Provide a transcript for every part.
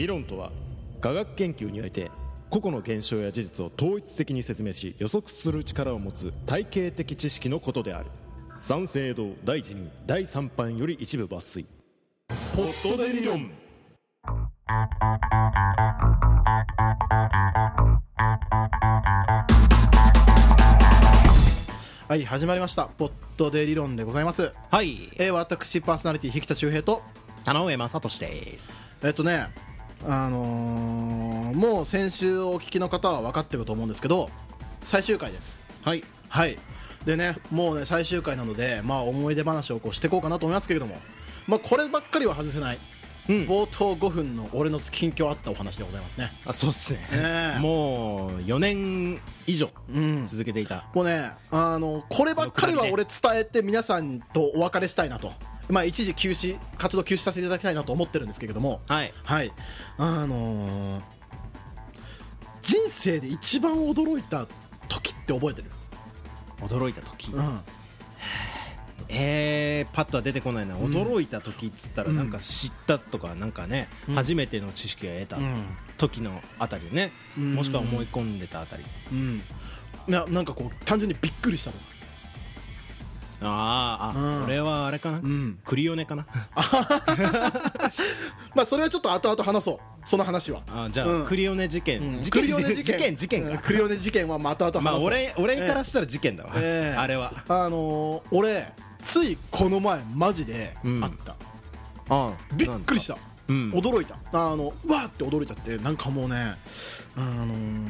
理論とは科学研究において個々の現象や事実を統一的に説明し予測する力を持つ体系的知識のことである。三省堂第一に第三版より一部抜粋。ポットで理論はい始まりました。ポットで理論でございます。はい。えー、私パーソナリティ引田周平と。田上正俊です。えっとねあのーもう先週お聞きの方は分かってると思うんですけど最終回です。はい。はい。でねもうね最終回なのでまあ思い出話をこうしていこうかなと思いますけれども。まあこればっかりは外せない、うん。冒頭5分の俺の近況あったお話でございますね。あそうっすね。ねえ。もう4年以上うん。続けていた。もうねあのこればっかりは俺伝えて皆さんとお別れしたいなとまあ一時休止活動休止させていただきたいなと思ってるんですけれども。はい。はい。あのー人生で一番驚いた時って覚えてる？驚いた時？うん。えー、パッとは出てこないな、ん。驚いた時っつったらうん。なんか知ったとかなんかね、うん。初めての知識を得たうん。時のあたりね、うん。もしくは思い込んでたあたり。うん。ななんかこう単純にびっくりしたのあーあ、うん。これはあれかな、ん。クリオネかな？まあそれはちょっと後々話そう。その話は。あじゃあ、うん。クリオネ事件、うん。事件。クリオネ事件。事件クリオネ事件はまた後々まあ話そう。俺俺からしたら事件だわ、ええ。あれは。あのー俺ついこの前マジでうん。あった、あびっくりした。うん。驚いた。あのうわーって驚いちゃってなんかもうねあのー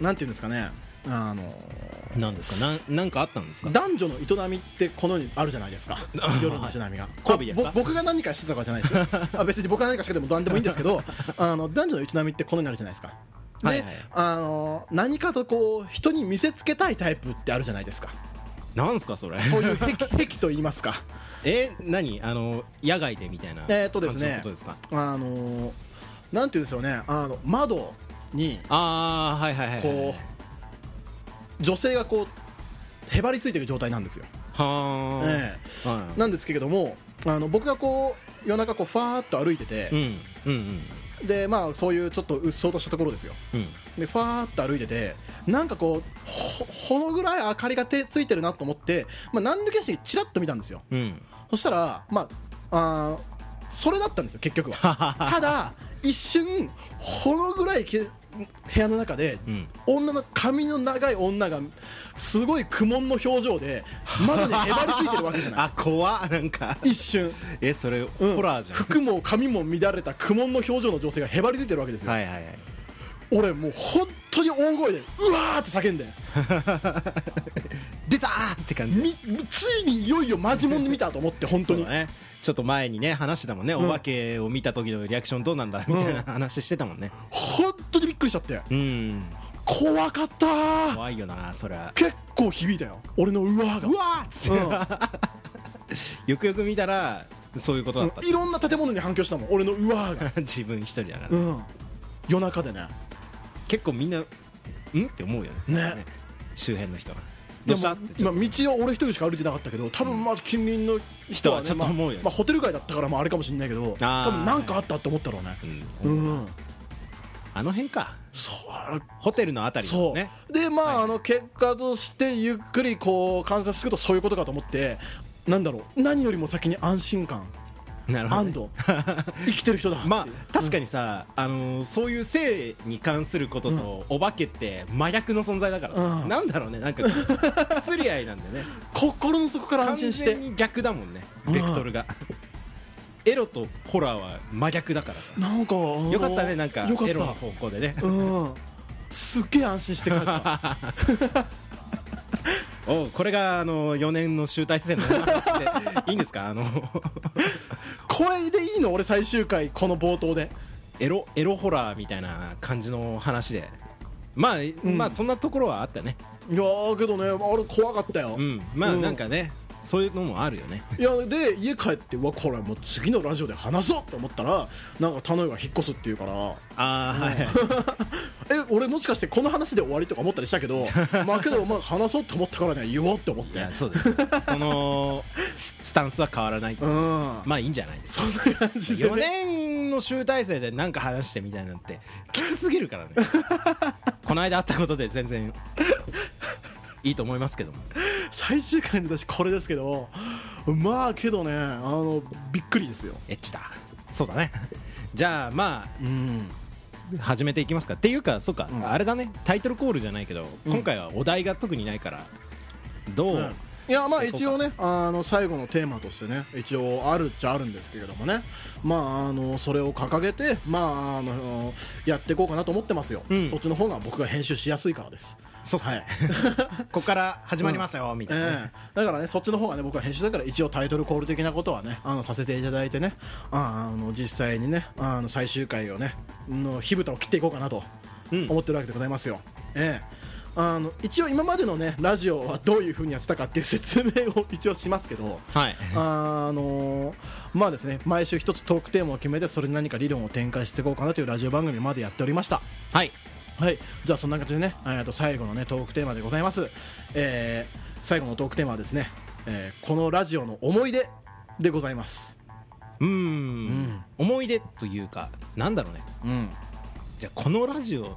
なんていうんですかねあのーなんですか？なんなんかあったんですか？男女の営みってこの世にあるじゃないですか。夜の営みが。ですか？僕が何かしてたとかじゃないですよ。あ別に僕が何かしてても何でもいいんですけどあの男女の営みってこの世にあるじゃないですか。で、はいはいあのー何かとこう人に見せつけたいタイプってあるじゃないですか。なんすかそれ？そういう癖癖と言いますか。え何？あの野外でみたいなえーっとですねあのーなんていうんですよね。あの窓にああはいはいはいはい。こう女性がこうへばりついてる状態なんですよ、はあ、えはえなんですけれどもあの僕がこう夜中こうファーっと歩いててい、うんうん。でまあそういうちょっとうっそうとしたところですよ。うん。うんでファーっと歩いててなんかこうほほのぐらい明かりが手ついてるなと思って、まあ、何抜けしにチラッと見たんですよ。うん。そしたらまああーそれだったんですよ結局は。ただ一瞬ほのぐらいけ部屋の中でうん。女の髪の長い女がすごい苦悶の表情で窓にへばりついてるわけじゃない。あ怖っなんか。一瞬、えそれ、うん。ホラーじゃん。服も髪も乱れた苦悶の表情の女性がへばりついてるわけですよ、はいはいはい。俺もう本当に大声でうわーって叫んで。出たーって感じ。みついにいよいよマジモンで見たと思って本当に、ねちょっと前にね話してたもんね、ん。お化けを見た時のリアクションどうなんだみたいな話してたもんね。本当にびっくりしちゃって。うん。怖かったー。怖いよなそれは。結構響いたよ。俺のうわーが。うわーっつって、よくよく見たらそういうことだった。うん。いろんな建物に反響したもん。俺のうわーが、自分一人だから、うん、夜中でね。結構みんな「ん?」って思うよね。ね。周辺の人がでもまあ、道は俺一人しか歩いてなかったけど多分まあ近隣の人はね、人はちょっと思うよね。まあまあホテル街だったからまああれかもしれないけど多分なんかあったって思ったろうね。うん。うん、あの辺か。そう。ホテルのあたりそう、ねでまあ、はい。あの結果としてゆっくりこう観察するとそういうことかと思ってなんだろう。何よりも先に安心感なるほど。生きてる人だ。まあ確かにさ、あのーそういう性に関することと、お化けって真逆の存在だからさ、うん。なんだろうねなんか不釣り合いなんだよね。心の底から安心して。完全に逆だもんねうん。ベクトルが、エロとホラーは真逆だからさ。なんか、あのよかったねなんかエロの方向でね。うん。すっげえ安心して帰った おうこれがあの4年の集大成の話でいいんですか？あのこれでいいの？俺最終回この冒頭で。エロエロホラーみたいな感じの話で。まあ、まあそんなところはあったね。いやーけどねあれ怖かったよ、うん。まあうん。なんかね、そういうのもあるよね。いやで家帰ってうわこれもう次のラジオで話そうと思ったらなんか田上が引っ越すっていうから。ああはい。はい え俺もしかしてこの話で終わりとか思ったりしたけど まあけどまあ話そうと思ったからね言おうって思っいてやそうです。そのスタンスは変わらない。うん。まあいいんじゃないですか。そんな感じで、4ね、年のの集大成で何か話してみたいなんてきつすぎるからね。この間あったことで全然いいと思いますけども。最終回の私これですけどまあけどねあのびっくりですよ。エッチだ。そうだね。じゃあまうん。あ始めていきますか。っていうかそうか、うん。あれだね。タイトルコールじゃないけど、うん。今回はお題が特にないからどう、いやまあ一応ねあの最後のテーマとしてね一応あるっちゃあるんですけれどもね。まああのそれを掲げてまああのやっていこうかなと思ってますよ、うん。そっちの方が僕が編集しやすいからですそうっすね、はい。ここから始まりますよ、みたいなね、ええ。だからねそっちの方がね僕は編集だから一応タイトルコール的なことはねあのさせていただいてねああの実際にねあの最終回をねの火蓋を切っていこうかなとうん。思ってるわけでございますよ、ええ。あの一応今までのねラジオはどういう風にやってたかっていう説明を一応しますけどはい。あのまあですね毎週一つトークテーマを決めてそれに何か理論を展開していこうかなというラジオ番組までやっておりました。はいはい、じゃあそんな感じでね、えーと最後のねトークテーマでございます。えー最後のトークテーマはですね、えーこのラジオの思い出でございます。うーんん。思い出というかなんだろうね。うん、じゃあこのラジオ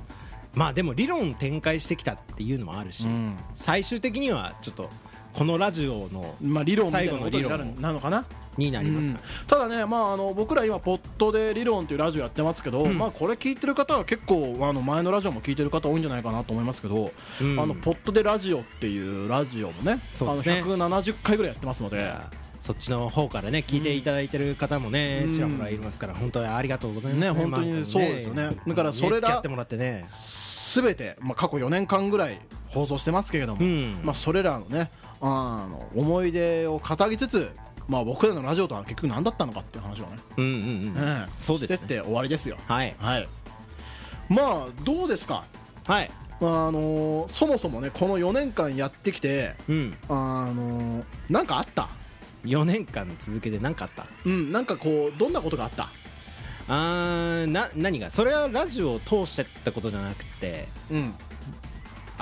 まあでも理論展開してきたっていうのもあるし、うん。最終的にはちょっとこのラジオのまあ理論みたいなことになる最後の理論なのかな。になりますうん。か、ただね、まあ、あの僕ら今、ポットで理論というラジオやってますけど、うん。まあ、これ聞いてる方は結構あの前のラジオも聞いてる方多いんじゃないかなと思いますけど、うん。あのポットでラジオっていうラジオもねそうですね。あの170回ぐらいやってますので、そっちの方からね聞いていただいてる方もね、うん。ちらほらいますから本当にありがとうございますね本当にそうですよね。だからそれら付き合ってもらってね。すべて、まあ、過去4年間ぐらい放送してますけれども、うん。まあ、それらのねあの思い出を語りつつ、まあ、僕らのラジオとは結局何だったのかっていう話をね、うんうんうん、ええそうですね。してって終わりですよ。はい。はい。まあどうですか、はい。まああのそもそもねこの4年間やってきてうん。あのなんかあった？4年間続けて何かあった？うんなんかこうどんなことがあった？あーな何が？それはラジオを通してってことじゃなくてうん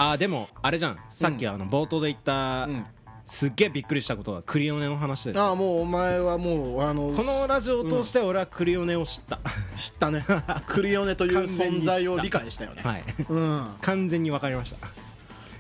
あーでもあれじゃん。さっきあの冒頭で言った、うん。すっげえびっくりしたことがクリオネの話ですああもうお前はもうあのこのラジオを通して俺はクリオネを知った、知ったね。クリオネという存在を理解したよね。はい。うん。完全に分かりました。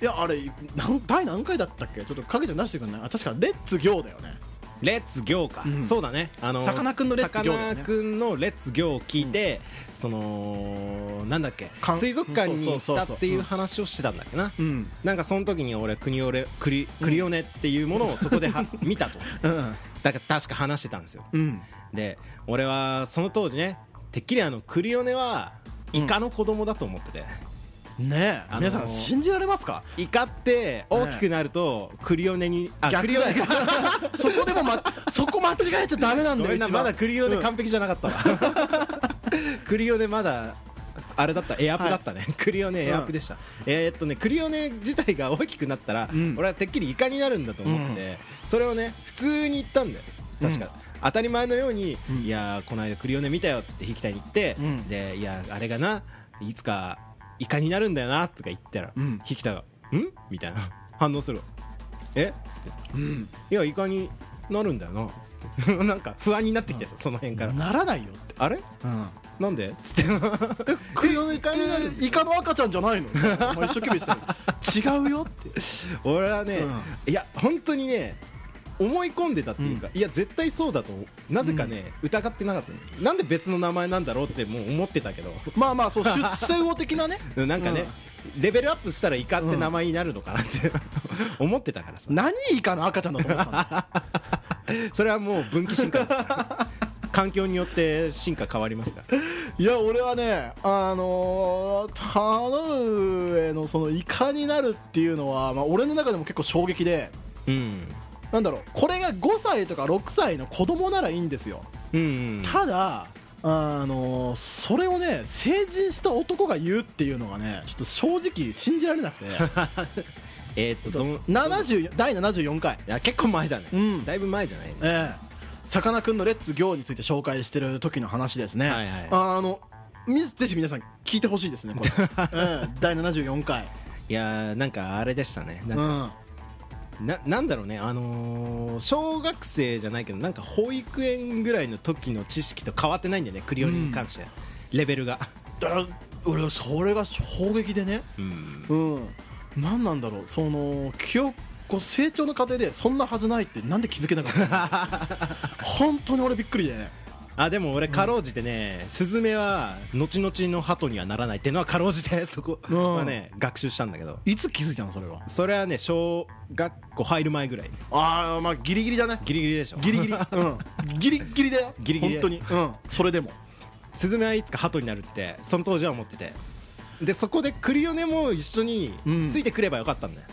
いやあれ何第何回だったっけ？ちょっとかけて出してくんない？あ確かレッツギョーだよねレッツギョーか、うん。そうだね。あのさかなクンのレッツギョーだよね。さかなクンのレッツギョーを聞いて、そのなんだっけ？水族館に行ったっていう話をしてたんだっけな、うん。なんかその時に俺クニオレクリクリオネっていうものをそこでは 見たと。うん。だから確か話してたんですよ。うん。で俺はその当時ねてっきりあのクリオネはイカの子供だと思ってて、ねえ、あのー皆さん信じられますか？イカって大きくなるとクリオネにあクリオネか そこでも、ま、そこ間違えちゃダメなんだよまだクリオネ完璧じゃなかったわ、クリオネまだあれだった？エアプだったね、クリオネエアプでした、えーっとねクリオネ自体が大きくなったら、うん。俺はてっきりイカになるんだと思って、それをね普通に言ったんだよ。確か、当たり前のように、うん。いやーこの間クリオネ見たよっつって引きたいに行って、うん。でいやあれがないつかイカになるんだよなとか言ったら、うん。引きたが「ん?」みたいな反応するえ？っつって。うんいやイカになるんだよなつって。なんか不安になってきてさその辺から。ならないよって、あれ？うん、なんで？つって。クリオネってイカの赤ちゃんじゃないの？一生懸命してる違うよって。俺はね、ういや本当にね思い込んでたっていうか、いや絶対そうだとなぜかね、疑ってなかったの。なんで別の名前なんだろうってもう思ってたけど。まあまあそう出世魚的なね。なんかね、レベルアップしたらイカって名前になるのかなって、思ってたからさ。何イカの赤ちゃんだと思ったの それはもう分岐進化です環境によって進化変わりますから。いや俺はねあのー、田上のそのイカになるっていうのは、まあ、俺の中でも結構衝撃で。うんなんだろうこれが5歳とか6歳の子供ならいいんですよ。うんうん。ただあのーそれをね成人した男が言うっていうのがねちょっと正直信じられなくて。えーっとどんい70第74回。や結構前だね、うん。だいぶ前じゃない？ええ。さかなクンのレッツ行について紹介してる時の話ですね、はいはい。あのみぜひ皆さん聞いてほしいですねこれ、ええ。第74回。いやーなんかあれでしたね。なんか、うんななんだろうね。あのー小学生じゃないけどなんか保育園ぐらいの時の知識と変わってないんだよね。クリオネに関して、レベルが。だ俺それが衝撃でね。うん。うん。何なんだろう。その記憶こう成長の過程でそんなはずないってなんで気づけなかった 本当に俺びっくりでねあでも俺かろうじてね、スズメは後々の鳩にはならないっていうのはかろうじてそこはね、学習したんだけど。いつ気づいたのそれは？それはね小学校入る前ぐらい。ああまあギリギリだね。ギリギリでしょ。ギリギリ。うん。ギリギリだよ。ギリギリ本当に。うん。それでも。スズメはいつか鳩になるってその当時は思ってて。でそこでクリオネも一緒にうん。ついてくればよかったんだよ、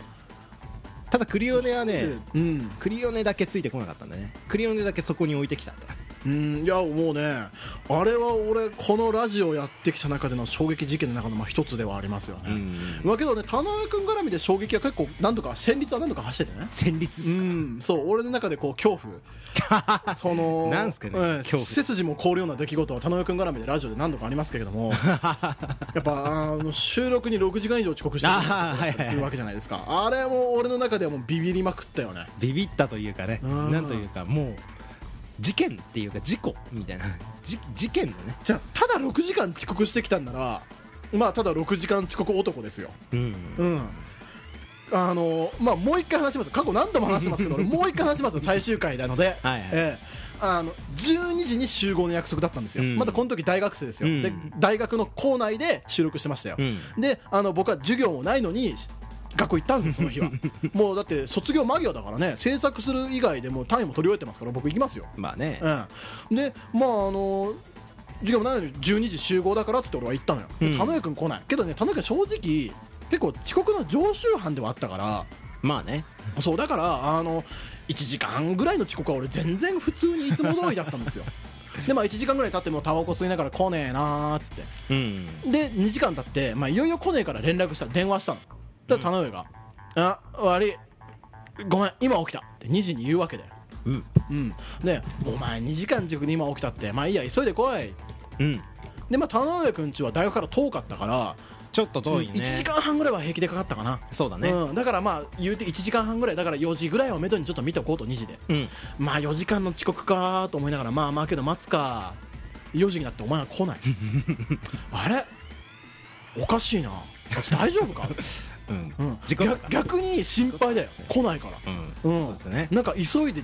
ただクリオネはねうん。クリオネだけついてこなかったんだね。クリオネだけそこに置いてきたんだうんいやもうねあれは俺このラジオやってきた中での衝撃事件の中のまあ一つではありますよね、んだけどね田上君絡みで衝撃は結構何とか戦慄は何とか走っててね。戦慄。うか、ん、そう俺の中でこう恐怖。その なんすかねうん恐怖。背筋も凍るような出来事は田上君絡みでラジオで何度かありますけれども。やっぱあの収録に6時間以上遅刻してするわけじゃないですか。あれも俺の中ではもうビビりまくったよね。ビビったというかねうん。なんというかもう事件っていうか事故みたいな。じ事件だね。じゃあただ6時間遅刻してきたんならまあただ6時間遅刻男ですよ。うん。うん。あのまあもう一回話します。過去何度も話してますけど 俺もう一回話しますよ。最終回なので。はいはい。ええ。あの12時に集合の約束だったんですよ、うん。まだこの時大学生ですよ、うん。で大学の校内で収録してましたよ、うん。であの僕は授業もないのに学校行ったんですよその日は。もうだって卒業間際だからね制作する以外でもう単位も取り終えてますから僕行きますよ、まあね。うん、でまああの授業もないのに12時集合だからってって俺は行ったのよ、でうん。田上君来ない。けどね田上君正直結構遅刻の常習犯ではあったから。まあね。そうだからあの1時間ぐらいの遅刻は俺全然普通にいつも通りだったんですよ。でまあ1時間ぐらい経ってもうタバコ吸いながら来ねえなーっつって。うん。で2時間経って、まあ、いよいよ来ねえから連絡した電話したのだから田上が「あ悪いごめん今起きた」って2時に言うわけだよ。うん。うん。で「お前2時間遅刻に今起きたって。まあいいや急いで来い」うん。でまあ田上君ちは大学から遠かったからちょっと遠いね。1時間半ぐらいは平気でかかったかな。そうだね。うん、だからまあ言うて1時間半ぐらいだから4時ぐらいをめどにちょっと見ておこうと2時で。うん。まあ4時間の遅刻かと思いながらまあまあけど待つか。4時になってお前は来ない。あれ？おかしいな。大丈夫か、逆逆に心配だよ。来ないから、うん。うん。そうですね。なんか急いで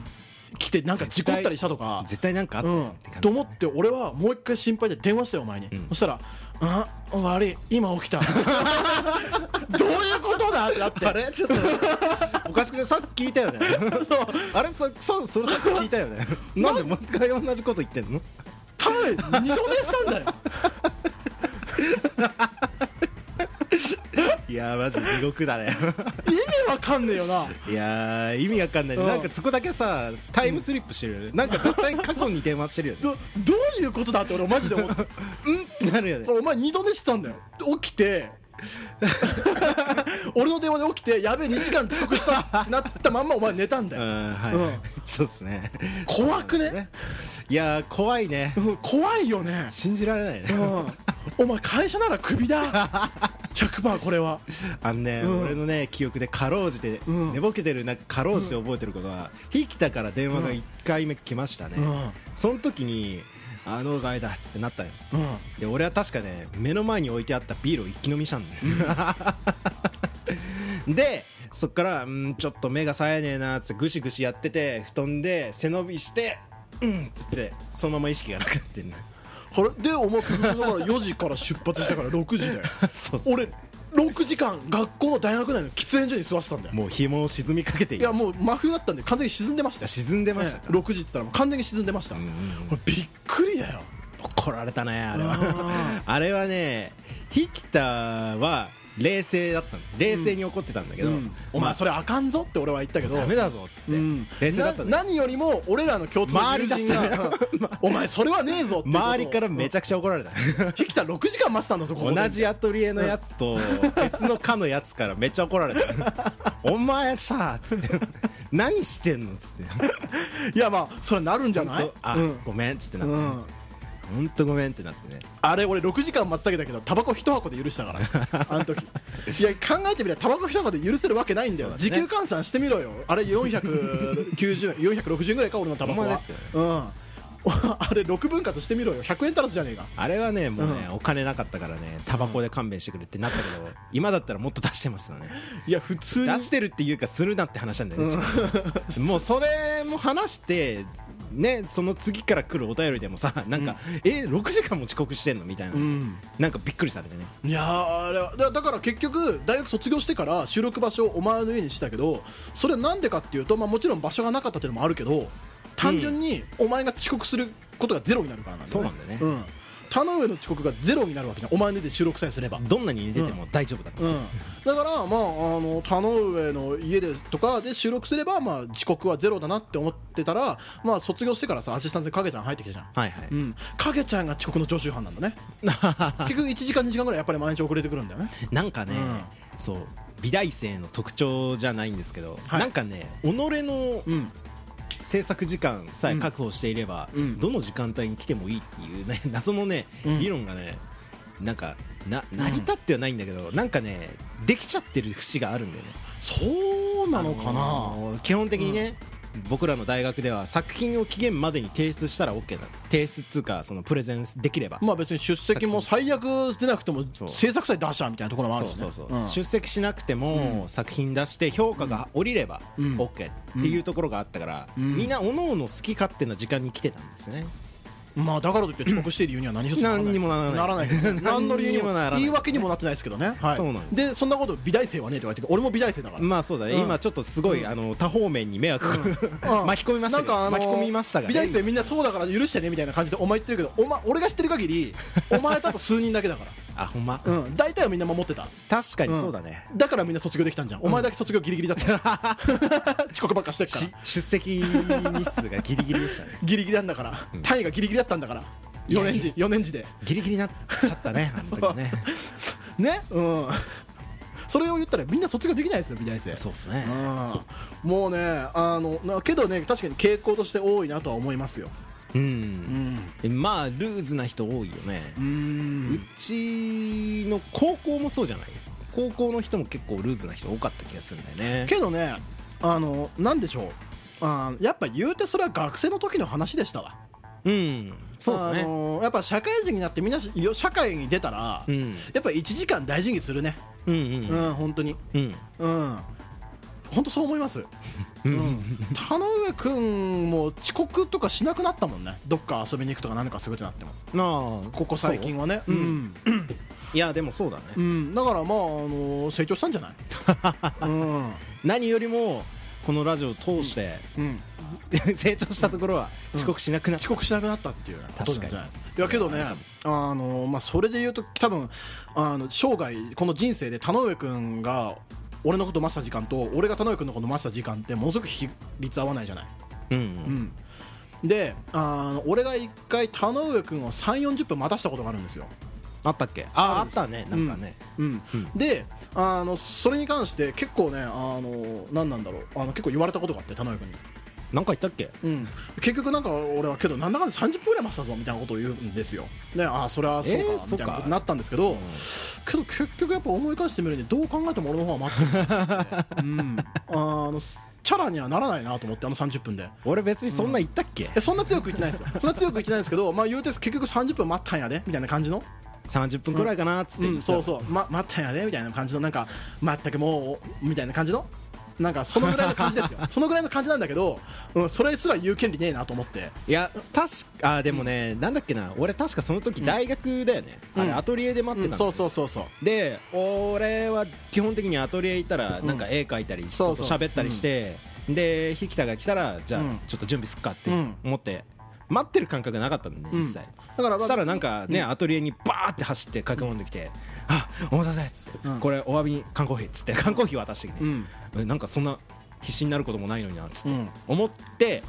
来てなんか事故ったりしたとか。絶対なんかあったと思って俺はもう一回心配で電話したよお前に、うんそしたら「あ悪い。今起きた」どういうことだって。なってあれ？ちょっとおかしくてさっき聞いたよね。そう。あれ？そそうそれさっき聞いたよね。なんでもう一回同じこと言ってんの？多分二度寝したんだよ いやーマジ地獄だね。意味わかんねえよな。いやー意味わかんないね。うん。なんかそこだけさタイムスリップしてるよね。なんか絶対過去に電話してるよね。どどういうことだって俺マジで思って うん？ってなるよね。お前二度寝してたんだよ。起きて 俺の電話で起きてやべえ2時間遅刻したってなったまんまお前寝たんだうよんはい、うん。そうっすね。怖くね？いやー怖いね。うん怖いよね。信じられないね。うん。お前会社ならクビだ。100%これは。あのね、うん。俺のね記憶でかろうじて、うん。寝ぼけてるなんかかろうじて覚えてることは、ひきたから電話が1回目来ましたね、うん。その時にあのガイだっつってなったよ。うん。で俺は確かね目の前に置いてあったビールを一気飲みしたんだよ、でそっからうんちょっと目が冴えねえなっつってぐしぐしやってて布団で背伸びしてうんっつってそのまま意識がなくなってんのこれ？でお前結局だから4時から出発したから6時だよ。そうそう俺6時間学校の大学内の喫煙所に座ってたんだよ。もう紐を沈みかけているいやもう真冬だったんで完全に沈んでましたよ。沈んでました。か、ええ6時って言ったらもう完全に沈んでました、うんうんびっくりだよ。怒られたねあれは。ああれはねヒキタは冷静だったの冷静に怒ってたんだけど、うん。おまあ前それあかんぞって俺は言ったけどダメだぞっつって、うん。冷静だった何よりも俺らの共通の友人が お前それはねえぞって周りからめちゃくちゃ怒られた。引きた6時間待ってたんだぞ同じアトリエのやつと別の課のやつからめっちゃ怒られた。お前さつって。何してんの？つって。いやまあそれなるんじゃない？あ、うん。ごめん。っつってなって、うんほんとごめんってなってね。あれ俺6時間待ち下げたけどタバコ一箱で許したから。あの時。いや考えてみればタバコ一箱で許せるわけないんだよ。ね。時給換算してみろよ。あれ490円460円ぐらいか俺のタバコは。ね。うん あれ6分割してみろよ。100円足らずじゃねえか。あれはねもうね、うお金なかったからねタバコで勘弁してくれってなったけど、今だったらもっと出してますよね。いや普通に。出してるっていうかするなって話なんだよね、ちょっともうそれも話してねその次から来るお便りでもさなんか、え6時間も遅刻してんのみたいな、うん。なんかびっくりされてね。いやーあれはだだから結局大学卒業してから収録場所をお前の家にしたけどそれはなんでかっていうと、まあ、もちろん場所がなかったっていうのもあるけど単純にお前が遅刻することがゼロになるからなんだよね。そうなんだよね。うん、田上の遅刻がゼロになるわけじゃんお前の家で収録さえすればどんなに出ても大丈夫だから、うん、だから、まあ、あの田上の家でとかで収録すれば、まあ、遅刻はゼロだなって思ってたら、まあ、卒業してからさアシスタントに影ちゃん入ってきたじゃん、はいはい、うん、影ちゃんが遅刻の常習犯なんだね。結局1時間2時間ぐらいやっぱり毎日遅れてくるんだよね。なんかね、うそう美大生の特徴じゃないんですけど、はい。なんかね己のうん制作時間さえ確保していれば、うん。どの時間帯に来てもいいっていうね 謎のね、うん。理論がねなんかな成り立ってはないんだけど、なんかねできちゃってる節があるんだよね。そうなのかな、あのー基本的にね、僕らの大学では作品を期限までに提出したら OK だ。提出っつうかそのプレゼンできれば、まあ別に出席も最悪出なくてもそう制作祭出したみたいなところもあそうるしね。そうそう、ん。出席しなくても作品出して評価が下りればうん OK っていうところがあったから、うん。みんなおのおの好き勝手な時間に来てたんですねまあだからといって遅刻している理由には何一つ何にもならない。ならない何の理由にも何にもならない。言い訳にもなってないですけどね、はい、そうなんでそんなこと美大生はねえとか言って俺も美大生だから、まあそうだね、うん。今ちょっとすごい、あの多方面に迷惑、うん。巻き込みましたか巻き込みましたが、美大生みんなそうだから許してねみたいな感じでお前言ってるけどお前俺が知ってる限りお前とあと数人だけだからあほんま、うん。大体はみんな守ってた。確かにそうだね、だからみんな卒業できたんじゃん、お前だけ卒業ギリギリだった。遅刻ばっかしてっから。し出席日数がギリギリでしたね。ギリギリなんだから、単位がギリギリだったんだから。4年時4年時で。ギリギリになっちゃったね本当にね。ね？うん。それを言ったらみんな卒業できないですよ美大生そうですね。うん。もうねあのなけどね確かに傾向として多いなとは思いますようん、まあルーズな人多いよね、ううんちの高校もそうじゃない？高校の人も結構ルーズな人多かった気がするんだよね。けどねあのなんでしょう。あやっぱ言うてそれは学生の時の話でしたわ。うん。そうですあねのやっぱ社会人になってみんな社会に出たら、うん。やっぱ1時間大事にするね。うんううんん、本当に。うん。うん本当そう思います、うん、田上君も遅刻とかしなくなったもんね。どっか遊びに行くとか何かするってなっても。なあここ最近はね。う、ん。いやでもそうだね、うん、だからまあ、あの成長したんじゃない？うん、何よりもこのラジオを通して、うん、成長したところは遅刻しなくなっ遅刻しなくなったっていう。ことなんじゃない。確かにいやけどねあの、まあ、それで言うと多分あの生涯この人生で田上君が俺のこと待った時間と俺が田上君のこと待った時間ってものすごく比率合わないじゃない、うんううん。ん、であの俺が一回田上君を3 4 0分待たしたことがあるんですよ。あったっけ？ああったね。なんかね、うん。うん。であのそれに関して結構ねあの何なんだろう。あの結構言われたことがあって田上君に、なんか言ったっけ？うん、結局なんか俺はけどなんだかんだ30分ぐらい待ってたぞみたいなことを言うんですよ。でああそれはそうか、えーみたいなことになったんですけど、けど結局やっぱ思い返してみるにどう考えても俺の方が待ってる、うん、あのチャラにはならないなと思ってあの30分で。俺別にそんな言ったっけ、えそんな強く言ってないですよ。そんな強く言ってないですけどまあ言うて結局30分待ったんやでみたいな感じの。30分くらいかなっつってうん、言った。そうそう、ま、待ったんやでみたいな感じのなんか全くもうみたいな感じのなんかそのぐらいの感じですよ。そのぐらいの感じなんだけど、うん、それすら言う権利ねえなと思って。いや確かあでもね、なんだっけな俺確かその時大学だよね、あれうんアトリエで待ってたの、うんそうそうそうそう。で俺は基本的にアトリエ行ったらなんか絵描いたり人とそうそう。喋ったりしてで引田が来たらじゃあうん。ちょっと準備すっかってうん。思って待ってる感覚がなかったんだねうん。一切だからそしたらなんかねうん。アトリエにバーって走って駆け込んできて「あお待たせ」っつって。うん。これお詫びに缶コーヒーっつって。缶コーヒー渡してきて。うん。えなんかそんな必死になることもないのになっつって。うん。思って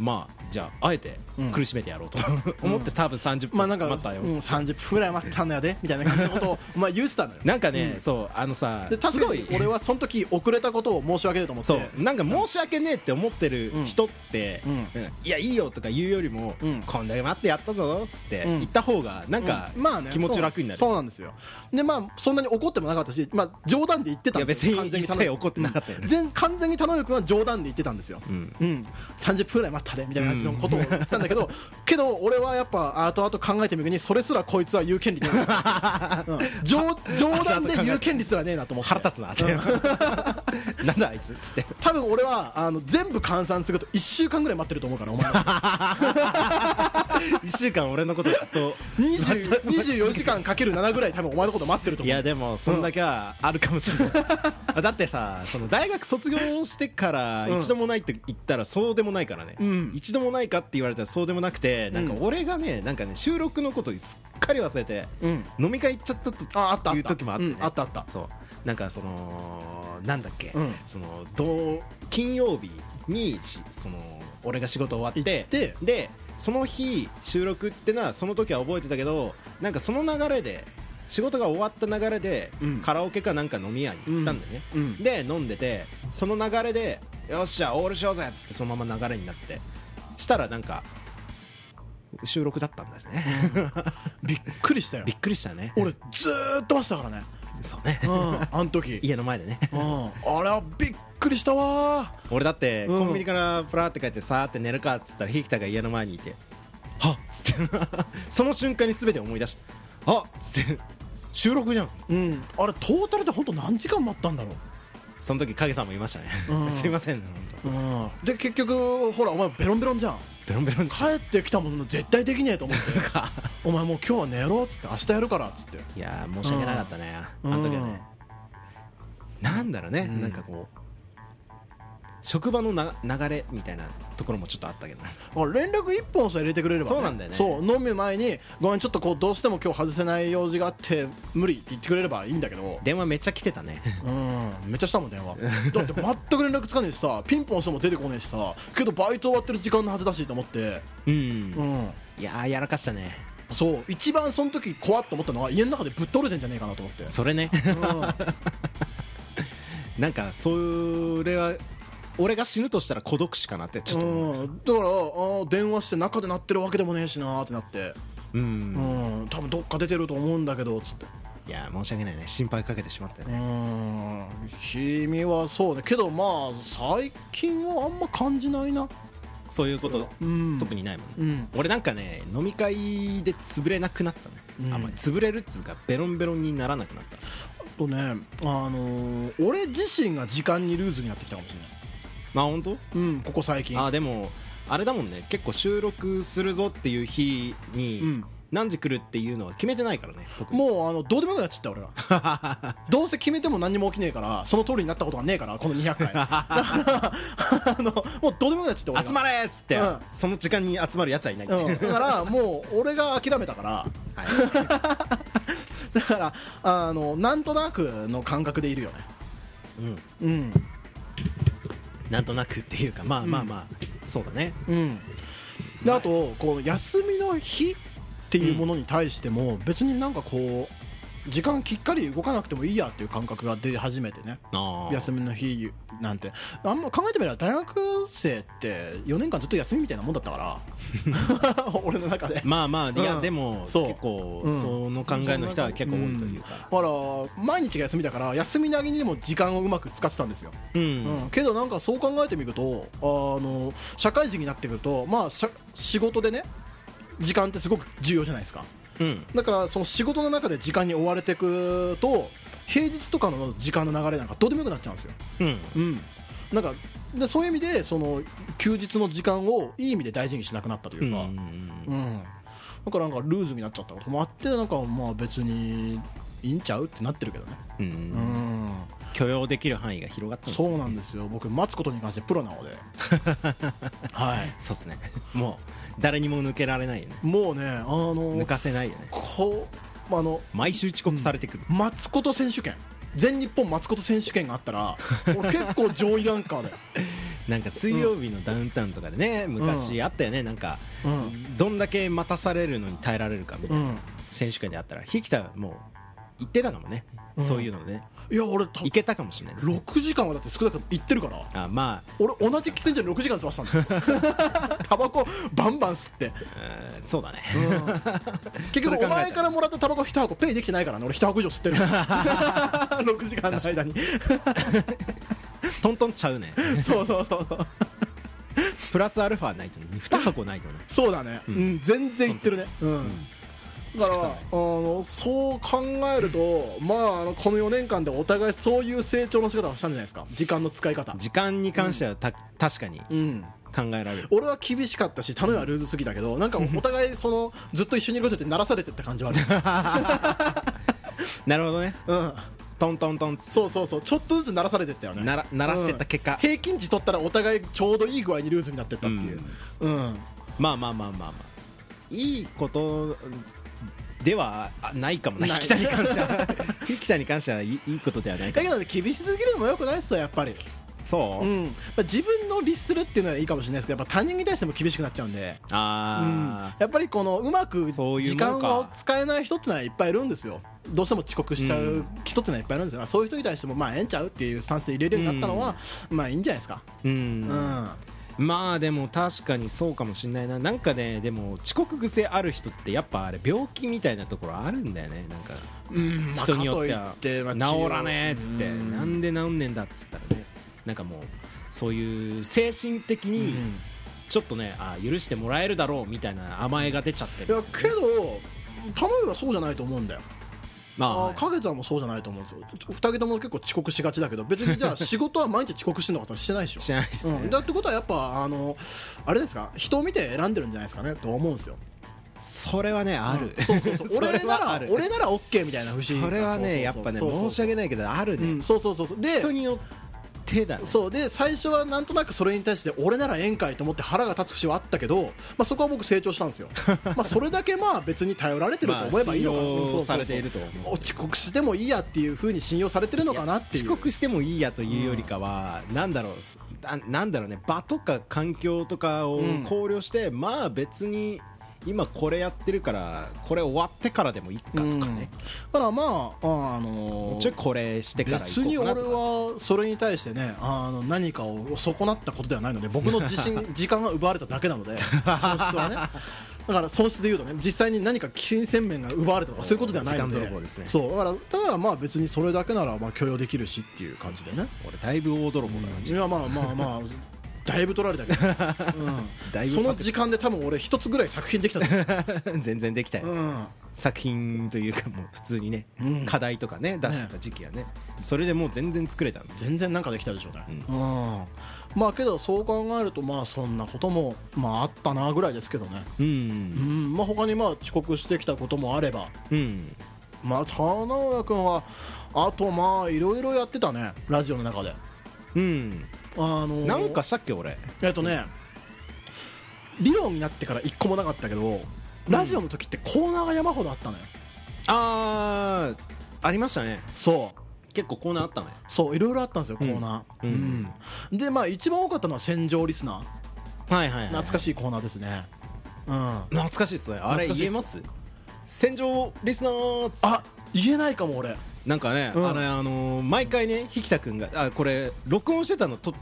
まあじゃああえてうん。苦しめてやろうと 思って多分30分まあなんか、待ったようん、30分ぐらい待ったんだよねみたいな感じのことを お前言ってたのよ。なんかね、うん。そうあのさすごいに俺はその時遅れたことを申し訳ないと思って。そうなんか申し訳ねえって思ってる人って、うん。うんいやいいよとか言うよりも、うん。こんだけ待ってやったぞっつってうん。言った方がなんかうん。まあね気持ち楽になる、そうなんですよ。でまあそんなに怒ってもなかったし、まあ、冗談で言ってたんですよ。いや別に一切怒ってなかったよ。ね全完全に田上君は冗談で言ってたんですよ、うん。うん、30分ぐらい待ったねみたいな感じのことを言ってたんだけど、けど俺はやっぱ後々考えてみるにそれすらこいつは言う権利 うん。冗冗談で言う権利すらねえなと思って。腹立つなって なんだあいつっつって。多分俺はあの全部換算すると1週間ぐらい待ってると思うからお前は 1週間俺のことずっと20 24時間かける7ぐらい多分お前のこと待ってると思う。いやでもそんだけはあるかもしれない、だってさその大学卒業してからうん一度もないって言ったらそうでもないからね、うん。一度もないかって言われたらそうでもなくてなんかうん俺がねなんかね収録のことすっかり忘れて、うん。飲み会行っちゃったとああったあった。いう時もあって、ね。うんあったあった。そう。なんかそのなんだっけ、うん。そのどう金曜日にしその俺が仕事終わって行ってでその日収録ってのはその時は覚えてたけどなんかその流れで仕事が終わった流れで、うん。カラオケかなんか飲み屋に行ったんだよね、うん。で飲んでてその流れでよっしゃオールしようぜっつってそのまま流れになってしたらなんか収録だったんですね、びっくりしたよ。びっくりしたね。俺ずーっと待ってたからねそうね。うん。あの時。家の前でね。うん。あれはびっくりしたわ。俺だってうん。コンビニからプラーって帰ってさーって寝るかっつったらひきたが家の前にいてはっ。つって その瞬間に全て思い出したあっ。つって収録じゃん。うん。あれトータルで本当何時間待ったんだろう。その時影さんもいましたね。うん。すいません本うん。で結局ほらお前ベロンベロンじゃん。当ベロンベロン帰ってきたもの絶対できねえと思って。お前もう今日は寝ろっつって明日やるからっつって。いやー申し訳なかったね。あうんの時はね。なんだろうね。ん。なんかこう職場のな流れみたいなところもちょっとあったけど連絡一本さえ入れてくれれば、そうなんだよね。そう飲む前にごめんちょっとこうどうしても今日外せない用事があって無理って言ってくれればいいんだけど。電話めっちゃ来てたね。うん。めっちゃしたもん電話。だって全く連絡つかねえしさピンポンしても出てこねえしさけどバイト終わってる時間のはずだしと思って。うん。うん。いやーやらかしたね。そう一番その時怖っと思ったのは家の中でぶっ倒れてんじゃねえかなと思って。それね。う なんかそれは俺が死ぬとしたら孤独死かなってちょっと思う。ん、うん、だからあー電話して中で鳴ってるわけでもねえしなーってなって。うん。うん。多分どっか出てると思うんだけどつって。いや申し訳ないね。心配かけてしまったようねん。君はそうね。けどまあ最近はあんま感じないな。そういうことうん。特にないもんね。うん。俺なんかね飲み会で潰れなくなったね、うん。あんまり。潰れるっつうかベロンベロンにならなくなった。あとねあのー俺自身が時間にルーズになってきたかもしれないあ本当？うんここ最近。あでもあれだもんね。結構収録するぞっていう日に、うん。何時来るっていうのは決めてないからねもうあのどうでもよくなっちゃった俺は どうせ決めても何にも起きねえからその通りになったことはねえからこの200回。あのもうどうでもよくなっちゃって俺は集まれっつって、うん。その時間に集まるやつはいない、うん、だからもう俺が諦めたから。はい。だからあのなんとなくの感覚でいるよね。うん、うんなんとなくっていうかまあまあまあ、そうだね。うん。であとこう休みの日っていうものに対しても別になんかこう時間きっかり動かなくてもいいやっていう感覚が出始めてね。休みの日なんて。あんま考えてみれば大学生って4年間ずっと休みみたいなもんだったから。俺の中で。まあまあいや、うんでもそう。結構、うん。その考えの人は結構多いというか。ほら毎日が休みだから休みなりにでも時間をうまく使ってたんですよ、うん、うん。けどなんかそう考えてみるとあの社会人になってくるとまあ仕事でね時間ってすごく重要じゃないですかうん。だからその仕事の中で時間に追われていくと平日とかの時間の流れなんかどうでもよくなっちゃうんですよ。うん。うん。なんかでそういう意味でその休日の時間をいい意味で大事にしなくなったというか、うんうんだからなんかルーズになっちゃったこともあってなんかまあ別にいいんちゃうってなってるけどね。うん。うん許容できる範囲が広がったんですそうなんですよ。僕待つことに関してプロなので。はい。そうですね。もう誰にも抜けられないよね。もうねあの抜かせないよね。こうあの毎週遅刻されてくる、待つこと選手権。全日本待つこと選手権があったら 俺結構上位ランカーだよ。なんか水曜日のダウンタウンとかでね昔あったよね。なんかうん。どんだけ待たされるのに耐えられるかみたいな。うん。選手権であったら。引田はもう言ってたかもね。うん。そういうのでね。いや俺たいけたかもしれないね。6時間はだって少なくとも行ってるから。あまあ。俺同じ喫煙所に6時間座ってたん。だ よタバコバンバン吸って、えーそうだね。結局それ考えたら。お前からもらったタバコ1箱ペイできてないからね。俺1箱以上吸ってる。6時間の間に。トントンちゃうね。そうそうそうそう。プラスアルファないとね。2箱ないとね。そうだね、うん。全然いってるね。うんだから、あのそう考えると、まあ、あのこの4年間でお互いそういう成長の仕方をしたんじゃないですか。時間の使い方、時間に関してはた確かに。うん、考えられる。俺は厳しかったし頼みはルーズすぎだけどなんかお互いそのずっと一緒にいることで鳴らされてった感じはあ なるほどね。る、うん、トントントン。つそうそうそう。ちょっとずつ鳴らされてったよね。なら鳴らしてった結果。平均値取ったらお互いちょうどいい具合にルーズになってったっていう、うん。まあまあまあまあまあ。いいことではあないかもな。ない。引田に関しては。引田に関してはいいいいことではないかも。だけどね厳しすぎるのもよくないっすよやっぱり。そう、うん、まあ自分の律するっていうのはいいかもしれないですけどやっぱ他人に対しても厳しくなっちゃうんで、うん。あ、やっぱりこのうまく時間を使えない人ってのはいっぱいいるんですよ。どうしても遅刻しちゃう人ってのはいっぱいいるんですよ、そういう人に対してもまあええんちゃうっていうスタンスで入れるようになったのは、まあいいんじゃないですか。ーうん、うんまあでも確かにそうかもしれないな。なんかねでも遅刻癖ある人ってやっぱあれ病気みたいなところあるんだよね。なんか人によっては治らねえっつってうん。なんで治んねえんだっつったらね。なんかもうそういう精神的にちょっとねあ許してもらえるだろうみたいな甘えが出ちゃってる。いやけど玉井はそうじゃないと思うんだよ。まあ、はい。あ影ちゃんもそうじゃないと思うんですよ。二人とも結構遅刻しがちだけど別に じゃあ仕事は毎日遅刻してるのかとしてないでしょ。してないですね、うん、だってことはやっぱあのあれですか？人を見て選んでるんじゃないですかね？と思うんですよ。それはねある、うん。そうそうそう。そ俺なら俺なら OK みたいな節それはねやっぱね申し訳ないけどあるね、うん。そうそうそうそう。で人によってだねそうで最初はなんとなくそれに対して俺ならええんかいと思って腹が立つ節はあったけど、まあ、そこは僕成長したんですよ。まあそれだけまあ別に頼られてると思えばいいのか。な、まあう。んそうていると遅刻してもいいやっていうふうに信用されてるのかなっていう。遅刻してもいいやというよりかは、なんだろうすあなんだろうね。場とか環境とかをうん。考慮して、まあ別に今これやってるからこれ終わってからでもいいかとかね、だからまああのもうちょいこれしてから別に俺はそれに対してねあの何かを損なったことではないので僕の自信 時間が奪われただけなので損失はね。だから損失で言うとね実際に何か金銭面が奪われたとかそういうことではないので。ね。そう。だからだからまあ別にそれだけならまあ許容できるしっていう感じでね。俺だいぶ大泥棒だな、いやまあまあまあだいぶ取られたけど、だうん、その時間で多分俺一つぐらい作品できた全然できたよ、うん。作品というかもう普通にね、うん。課題とかね出した時期はね。それでもう全然作れた全然なんかできたでしょうね、ううん。まあけどそう考えるとまあそんなこともまああったなぐらいですけどね、ううん。んまあ、他にまあ遅刻してきたこともあれば。うん。まあ田上君はあとまあいろいろやってたね。ラジオの中で。うんあのーなんかしたっけ俺。えっとね理論になってから一個もなかったけどラジオの時ってコーナーが山ほどあったのよ。あーありましたね。そう。結構コーナーあったねそういろいろあったんですよコーナー、うん。うん。でまあ一番多かったのは戦場リスナー。はいはい、はい、懐かしいコーナーですね。うん。懐かしいっすね。あれ言えます？戦場リスナーあ言えないかも俺なんかね、うん。あれあのー毎回ね引田君があこれ録音してたのと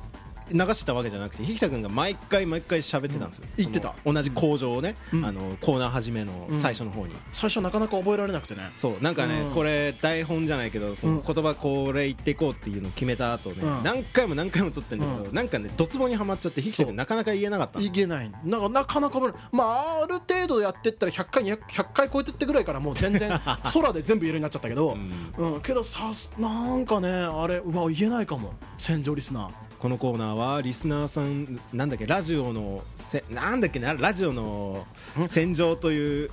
流してたわけじゃなくて引田君が毎回毎回喋ってたんですよ、言ってた。同じ工場をね、うん。あのコーナー始めの最初の方に、最初なかなか覚えられなくてね。そうなんかね、うん。これ台本じゃないけどそのうん。言葉これ言っていこうっていうのを決めた後ね、うん。何回も何回も撮ってんだけど、うなんかねドツボにはまっちゃって引田君なかなか言えなかったの。いけない。なんかなかなかまあある程度やってったら100回200 100回超えてってぐらいからもう全然 空で全部言えるようになっちゃったけど、うん。けどさなんかねあれうわ言えないかも。戦場リスナーこのコーナーはリスナーさんなんだっけラジオのせなんだっけなラジオの戦場という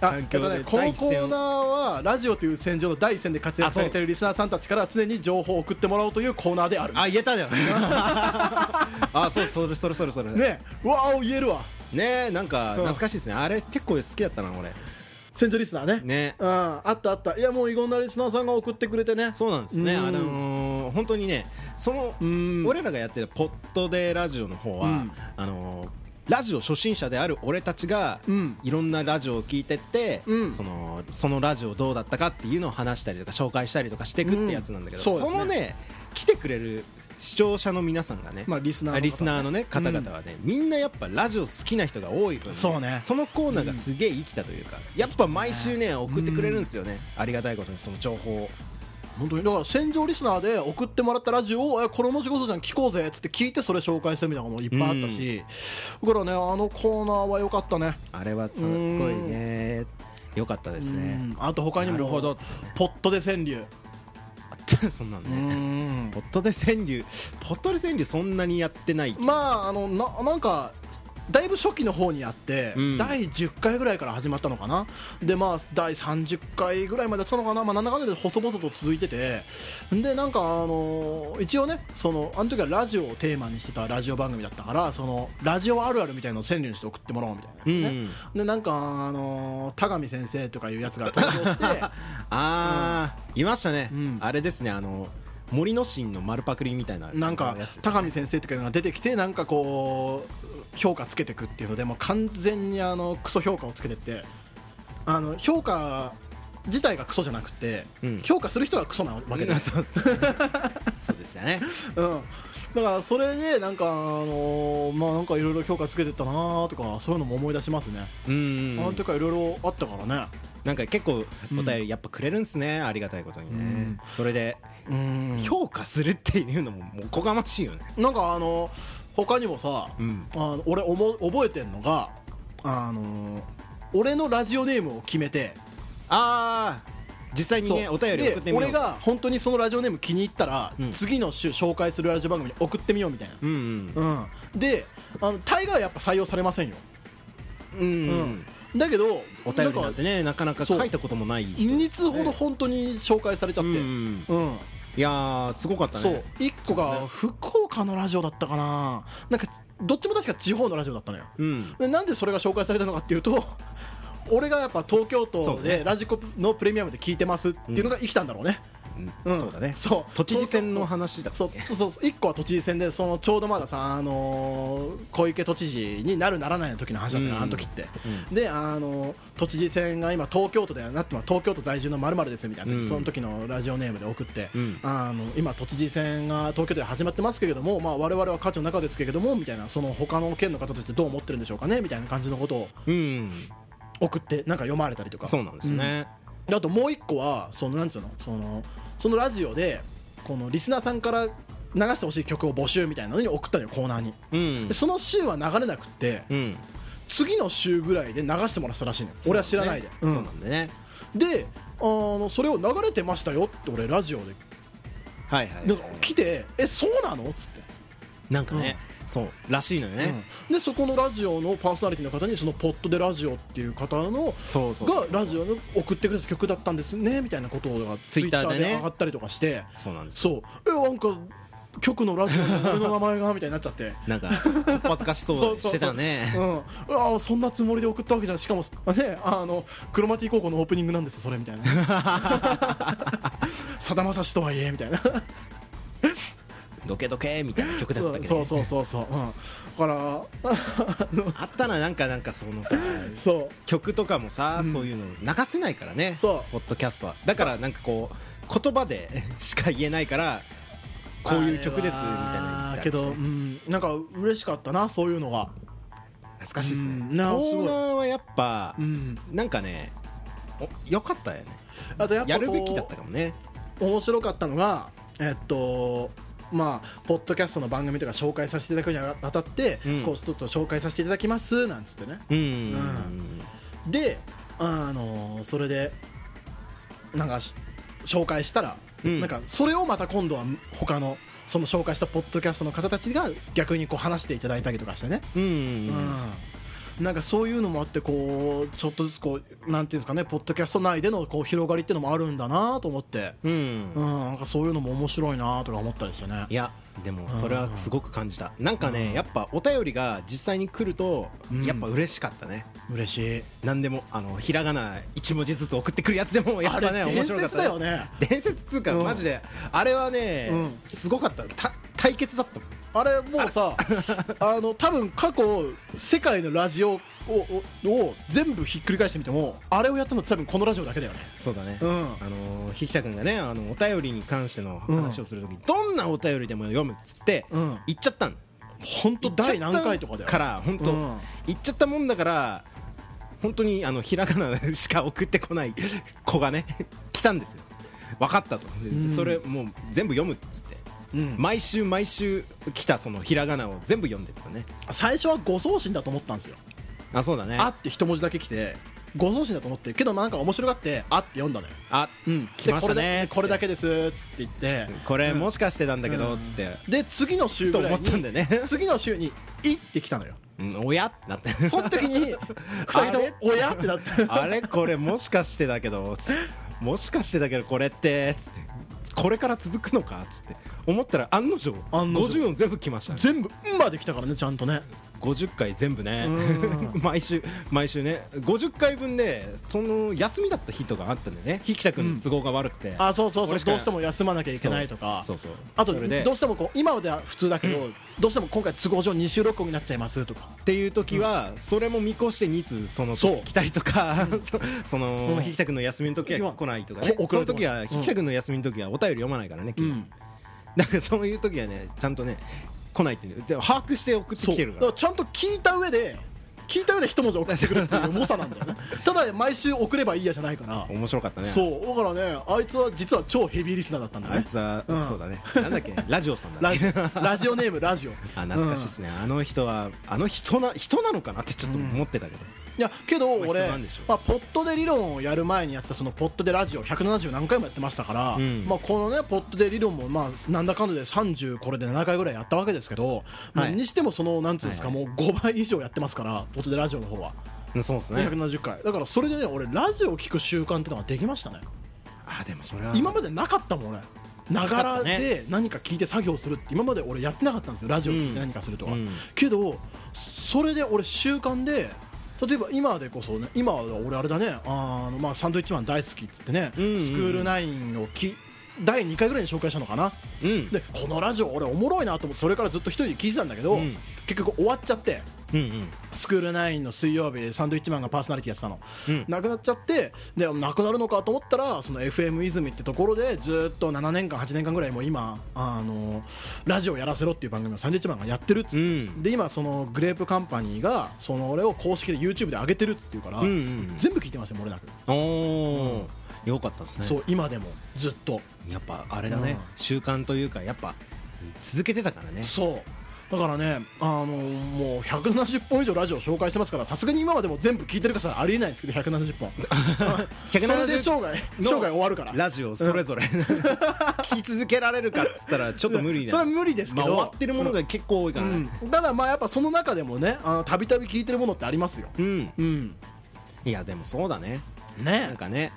あ環境でえっとね、このコーナーはラジオという戦場の第一線で活躍されているリスナーさんたちから常に情報を送ってもらおうというコーナーである。あ言えたじゃん。あそうそれそれそれそれ。ねわお言えるわ。ねなんか懐かしいですね。あれ結構好きだったな俺戦場リスナーね。ね。うん。あったあった。いやもういろんなリスナーさんが送ってくれてね。そうなんですね。うん。あのー本当にねそのうん。俺らがやってるポッドでラジオの方は、うん。あのラジオ初心者である俺たちが、うん。いろんなラジオを聞いてって、うん。そのそのラジオどうだったかっていうのを話したりとか紹介したりとかしていくってやつなんだけど、うん。そね。のね来てくれる視聴者の皆さんがね、まあリスナーの方あリスナーの、ね、方々はね、みんなやっぱラジオ好きな人が多い分、そうね。そのコーナーがすげえ生きたというか、やっぱ毎週ね送ってくれるんですよね、ありがたいことにその情報を。本当に。だから戦場リスナーで送ってもらったラジオをえこれ面白そうじゃん聞こうぜっつって聞いてそれ紹介するみたいなのもいっぱいあったし、だからねあのコーナーは良かったね。あれはすっごいね。良かったですね。うん。あと他にもポットで川柳 そんなんうねん。ポットで川柳。ポットで川柳そんなにやってない。まああのななんかだいぶ初期の方にやって、うん。第10回ぐらいから始まったのかな。でまあ第30回ぐらいまでやってたのかな、まあ、なんだかんだで細々と続いてて。でなんかあの一応ねそのあの時はラジオをテーマにしてたラジオ番組だったからそのラジオあるあるみたいなのを川柳にして送ってもらおうみたいなやつね、うんでなんかあの田上先生とかいうやつが登場して。ああいましたね。うん。あれですねあの森の神の丸パクリみたいななんか高見先生とかいうのが出てきてなんかこう評価つけていくっていうのでもう完全にあのクソ評価をつけてって。あの評価自体がクソじゃなくて、うん。評価する人がクソなわけで、そうそう。ですよね。うん、だからそれでなんかあのまあなんかいろいろ評価つけてったなーとかそういうのも思い出しますね、うん。あの時はいろいろあったからねなんか結構お便りやっぱくれるんすね、ありがたいことにね、うん。それでうん。評価するっていうのももうおこがましいよね。なんかあの他にもさ、うん。あの俺おも覚えてんのがあの俺のラジオネームを決めて。ああ実際にねお便り送ってみよう。で俺が本当にそのラジオネーム気に入ったら、うん。次の週紹介するラジオ番組に送ってみようみたいうんな、うん、であの大概はやっぱ採用されませんよ、うんうん、うんだけどお便りなんかてねなかなか書いたこともない人。2通ほど本当に紹介されちゃって、ううんん。いやーすごかったね。そう。1個が福岡のラジオだったかな。なんかどっちも確か地方のラジオだったのよ。うん。でなんでそれが紹介されたのかっていうと 俺がやっぱ東京都でラジコのプレミアムで聞いてますっていうのが生きたんだろうね、うんそうだね。そう。都知事選の話だっそう。そうそう1個は都知事選でそのちょうどまださ、あのー小池都知事になるならないの時の話だったよ、うん。あの時って、で、あのー都知事選が今東京都ではなって東京都在住のまるですみたいな時、うん。その時のラジオネームで送って、うん。あの今都知事選が東京都で始まってますけれども、まあ、我々は価値の中ですけれどもみたいなその他の県の方としてどう思ってるんでしょうかねみたいな感じのことをうん。送ってなんか読まれたりとか。そうなんですね。であともう一個はそのなんつうの？そのそのラジオでこのリスナーさんから流してほしい曲を募集みたいなのに送ったのよコーナーに。うん。でその週は流れなくってうん。次の週ぐらいで流してもらったらしいのよ。俺は知らないで、そううんなんだね。であのそれを流れてましたよって俺ラジオで。はいはいで来て「えそうなの?」っつって、なんかねそうらしいのよね。うん。でそこのラジオのパーソナリティの方にそのポットでラジオっていう方のそうそうがラジオに送ってくれた曲だったんですねみたいなことがツイッターで上がったりとかして。そうなんです。そう。えなんか局のラジオに俺の名前がみたいになっちゃって。なんかこっぱずかしそう してたね。うん、あそんなつもりで送ったわけじゃない。しかもねあのクロマティ高校のオープニングなんですよそれみたいな。さだまさしとはいえみたいなドケドケみたいな曲だったけどそうそうそうそう、うん、だから あったななんかなんかそのさそう。曲とかもさ、うん。そういうの流せないからねそう。ポッドキャストは。だからなんかこう言葉でしか言えないからこういう曲ですみたいなけど、うん、なんか嬉しかったなそういうのが。懐かしいですね。うん。コなーナーはやっぱうん。なんかねおよかったよね。あとやっぱやるべきだったかもね。面白かったのがえっとまあポッドキャストの番組とか紹介させていただくにあたって、うん。こうちょっと紹介させていただきますなんつってね。うん。であのそれでなんかし紹介したら、うん。なんかそれをまた今度は他のその紹介したポッドキャストの方たちが逆にこう話していただいたりとかしてね、うん。うんなんかそういうのもあってこうちょっとずつこうなんていうんですかねポッドキャスト内でのこう広がりっていうのもあるんだなと思って、うん。うん、なんかそういうのも面白いなとか思ったりしてね。いやでもそれはすごく感じた。なんかねやっぱお便りが実際に来るとうんやっぱ嬉しかったね。嬉しい。何でもあのひらがな一文字ずつ送ってくるやつでもやっぱね面白かった伝説だよね。伝説っつうかうん。マジで。あれはねうん。すごかった。た対決だったもん。あれもうさ あの多分過去世界のラジオををを全部ひっくり返してみてもあれをやったのって多分このラジオだけだよね。そうだね。うん。あのひきたくんがねあのお便りに関しての話をするときどんなお便りでも読むっつってうん。言っちゃったの。本当第何回とかだよ。から本当うん。言っちゃったもんだから本当にあのひらがな しか送ってこない子がね来たんですよ。分かったと、ん。それもう全部読むっつって。うん毎週毎週来たそのひらがなを全部読んでったね。最初は誤送信だと思ったんですよ。あそうだね。あって一文字だけ来て誤送信だと思ってけどなんか面白がってあって読んだのよ。あうん。来ましたねでこれだけですっつって言って。これもしかしてなんだけどっつって。で次の週と思ったんだよね次の週に「い」って来たのよ。うんおやってなってその時に2人とも「おや?」ってなって。あれ？これもしかしてだけどつもしかしてだけどこれってつってこれから続くのかつって思ったら案の定案の定。50音全部来ましたね。全部「ん」まで来たからねちゃんとね50回全部ね。う 毎週毎週ね。50回分でその休みだった日とかあったんだよね。ひきたくん。の都合が悪くて、あそうそうそう。どうしても休まなきゃいけないとか。そう。そうあとどうしてもこう今までは普通だけど、どうしても今回都合上2週録音になっちゃいますとか。っていう時は、それも見越して2通その時来たりとか、そ その、うん。ひきたくんの休みの時は来ないとかね。こその時は遅れてます。ひきたくんの休みの時はお便り読まないからね、だからそういう時はねちゃんとね来ないっていうで把握して送ってきてるかだからちゃんと聞いた上で聞いた上で一文字送ってくるっていう猛者なんだよね。ただ毎週送ればいいやじゃないから。面白かったね。そう。だからねあいつは実は超ヘビーリスナーだったんだね。あいつは、うん。そうだねなんだっけ？ラジオさんだラねジラジオネームラジオ。あ懐かしいですね、あの人はあの人な人なのかなってちょっと思ってたけど、いやけどまあ俺、まあ、ポットで理論をやる前にやってたそのポットでラジオ170何回もやってましたから、うん。まあ、このねポットで理論もまあなんだかんだで30これで7回ぐらいやったわけですけど、まあはいにしてもそのなんつうんですか、はい。もう5倍以上やってますからポットでラジオの方は、うんそうですね。170回。だからそれでね俺ラジオを聞く習慣っていうのができましたね。あでもそれは。今までなかったもん俺ながらで何か聞いて作業するって今まで俺やってなかったんですよ。ラジオ聞いて何かするとか、うん。けどそれで俺習慣で例えば今でこそね今は俺あれだね。あの、まあ、サンドイッチマン大好きっつってね、うんうんうん。スクールナインをき第2回ぐらいに紹介したのかな。うん。でこのラジオ俺おもろいなと思ってそれからずっと一人で聞いてたんだけど、うん。結局終わっちゃってうんうん。スクールナインの水曜日サンドイッチマンがパーソナリティやってたの、うん。なくなっちゃってでなくなるのかと思ったらその FM 泉ってところでずっと7年間8年間ぐらいもう今あのラジオやらせろっていう番組をサンドイッチマンがやってるっつって、うん。で今そのグレープカンパニーがその俺を公式で YouTube で上げてるっていうから、うんうん全部聞いてますよ漏れなく、おおよかったですね。そう今でもずっと。やっぱあれだね、うん。習慣というかやっぱ続けてたからね。そうだからね、あのもう170本以上ラジオ紹介してますからさすがに今までも全部聞いてるかしたらありえないんですけど170本。それで生涯生涯終わるから。ラジオそれぞれ。聞き続けられるかっつったらちょっと無理だそれは無理ですけど、まあ、終わってるものが結構多いからね。うん、ただまあやっぱその中でもねあのたびたび聞いてるものってありますよ。うん、うん。いやでもそうだね。なねんかね。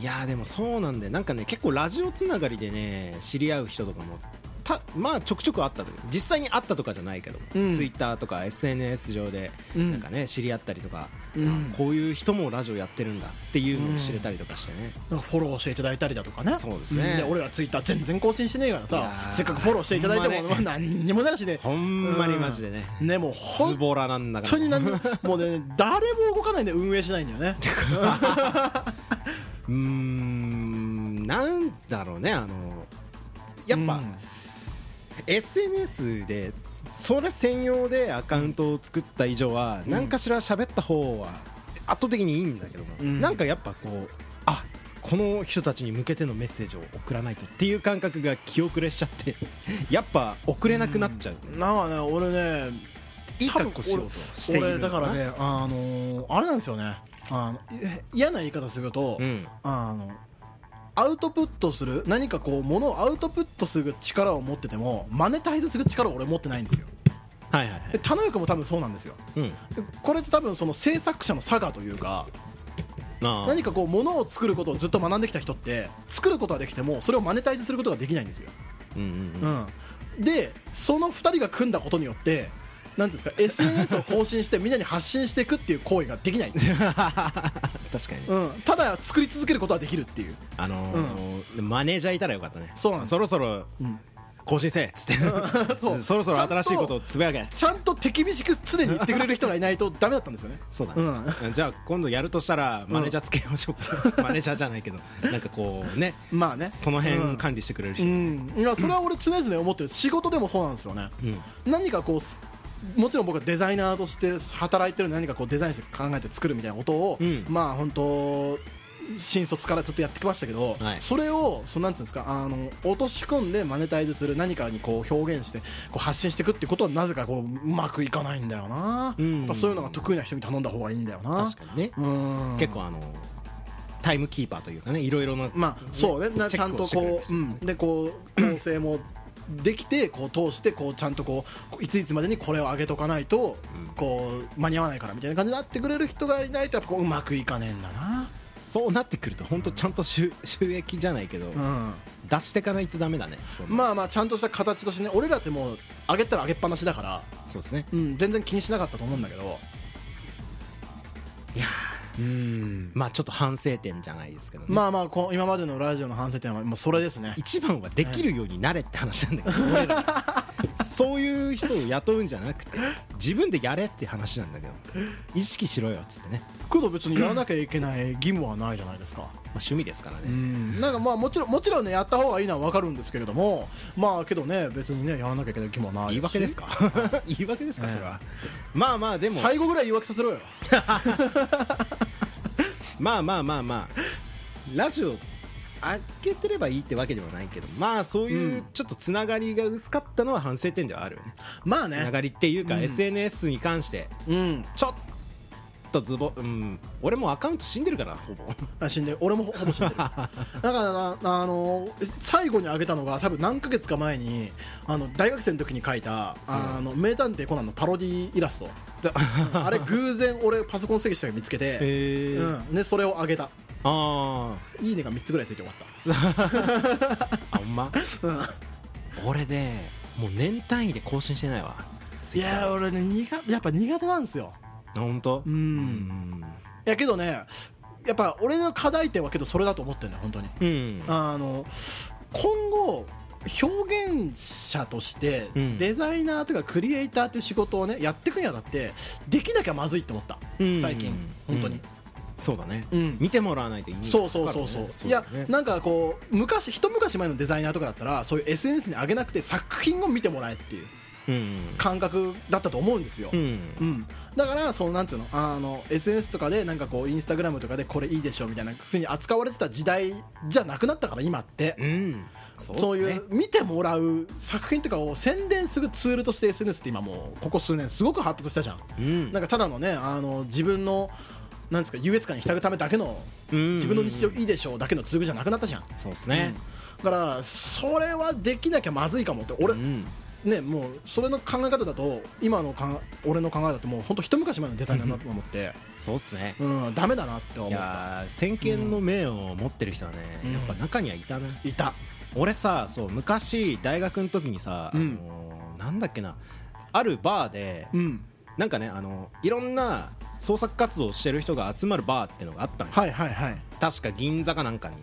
いやでもそうなんでなんかね結構ラジオつながりでね知り合う人とかもたまあちょくちょくあったという。実際に会ったとかじゃないけど、うん。ツイッターとか SNS 上でうん。なんかね知り合ったりとか、うん。あこういう人もラジオやってるんだっていうのを知れたりとかしてね、なんかフォローしていただいたりだとかね。そうですね。ん。俺らツイッター全然更新してねえからさ。ー。せっかくフォローしていただいても、ほんまあ何にもないしねほんまにマジでね、ねもうズ本ボラなんだから。当にもうね誰も動かないんで運営しないんだよね。うーんなんだろうねあのやっぱ、うん SNS でそれ専用でアカウントを作った以上はうん。何かしら喋った方は圧倒的にいいんだけども、うん。なんかやっぱこうあこの人たちに向けてのメッセージを送らないとっていう感覚が気遅れしちゃって やっぱ送れなくなっちゃう、なんかね俺ねいい格好しようとしている。俺だからねあのーあれなんですよね。あのい嫌な言い方すると、うん。あのアウトプットする何かこうものをアウトプットする力を持っててもマネタイズする力を俺持ってないんですよ。はいはいはい。で田之くも多分そうなんですよ。うん。でこれって多分その制作者の差がというかあ何かこう物を作ることをずっと学んできた人って作ることはできてもそれをマネタイズすることができないんですよ、うんうんうん。うん、でその2人が組んだことによってなんですか SNS を更新してみんなに発信していくっていう行為ができない。確かに。うん、ただ作り続けることはできるっていう。あのーマネージャーいたらよかったね。そうなんです。そろそろん。更新せえっつって。そう。そろそろ新しいことをつぶやけちゃんと手厳しく常に言ってくれる人がいないとダメだったんですよね。そうだうん。ね、じゃあ今度やるとしたらマネージャーつけましょうか、マネージャーじゃないけど。なんかこうねまあね。その辺管理してくれる人、ううん。ん、いやそれは俺常々思ってる。仕事でもそうなんですよね、何かこうすもちろん僕はデザイナーとして働いてる何かこうデザインして考えて作るみたいなことを、うん。まあ本当新卒からずっとやってきましたけど、はい。それをそのなんていうんですかあの落とし込んでマネタイズする何かにこう表現してこう発信していくってことはなぜかこううまくいかないんだよな、うん。そういうのが得意な人に頼んだ方がいいんだよな。確かにね、うん。結構あのタイムキーパーというかねいろいろなまあそうね。ちゃんとこう、うん、でこう構成もできてこう通してこうちゃんとこういついつまでにこれを上げとかないとこう間に合わないからみたいな感じになってくれる人がいないとやっぱこううまくいかねえんだなそうなってくると本当ちゃんと収収益じゃないけど、うん。出していかないとダメだねまあまあちゃんとした形としてね俺らってもう上げたら上げっぱなしだから、そうですね。うん、全然気にしなかったと思うんだけど。いやうん。まあちょっと反省点じゃないですけどね、まあまあこう今までのラジオの反省点はもうそれですね。一番はできるようになれって話なんだけど、俺 らそういう人を雇うんじゃなくて自分でやれって話なんだけど意識しろよっつってね、けど別にやらなきゃいけない義務はないじゃないですか。まあ、趣味ですからね、うん。なんかまあもちろんもちろんねやった方がいいのは分かるんですけれどもまあけどね別にねやらなきゃいけない気もないし。言い訳ですか？言い訳ですかええ。それは、まあまあでも。最後ぐらい言い訳させろよ。まあまあまあまあ。ラジオ開けてればいいってわけではないけどまあそういううん。ちょっとつながりが薄かったのは反省点ではあるよね。まあつながねりっていうか、うん。SNS に関してうん。ちょっとズボうん。俺もアカウント死んでるからほぼ。あ死んでる。俺もほほぼ死んでる。だからなあの最後に挙げたのが多分何ヶ月か前にあの大学生の時に書いたあの名探偵コナンのパロディイラスト。あれ偶然俺パソコン整理したら見つけて、うん、でそれを上げたあいいねが3つぐらいついて終わった。ー あほんま？うん。俺でもう年単位で更新してないわ。いやー俺ね苦やっぱ苦手なんですよ。本当うん。うん。いやけどねやっぱ俺の課題点はけどそれだと思ってるんだよ本当に。うん。あの今後表現者としてうん。デザイナーとかクリエイターって仕事をねやっていくにあたってできなきゃまずいって思った。うん。最近本当に。うんそうだね、うん。見てもらわないと意味そうそうそうそう。いやななんかこう昔一昔前のデザイナーとかだったらそういう SNS に上げなくて作品を見てもらえっていううん。感覚だったと思うんですよ、うん。うん、だからそのなんていうのあの SNS とかでなんかこうインスタグラムとかでこれいいでしょみたいなふうに扱われてた時代じゃなくなったから今って、うん。そそういっすね。う見てもらう作品とかを宣伝するツールとして SNS って今もうここ数年すごく発達したじゃん、うん。なんかただのねあの自分のなんですか優越感に浸るためだけのうん。自分の日常いいでしょうだけのツールじゃなくなったじゃん、そうですね。うん。だからそれはできなきゃまずいかもって俺、うん。ねもうそれの考え方だと今のか俺の考えだともう本当一昔前のデザイナーだと思って。そうっすね。うんダメだなって思いったやー先見の明を持ってる人はね、うん。やっぱ中にはいたねいた。俺さそう昔大学の時にさ、うん。あのーなんだっけな。あるバーで、うんなんかねあのいろんな創作活動をしてる人が集まるバーってのがあったのよ。はいはいはい。確か銀座かなんかに。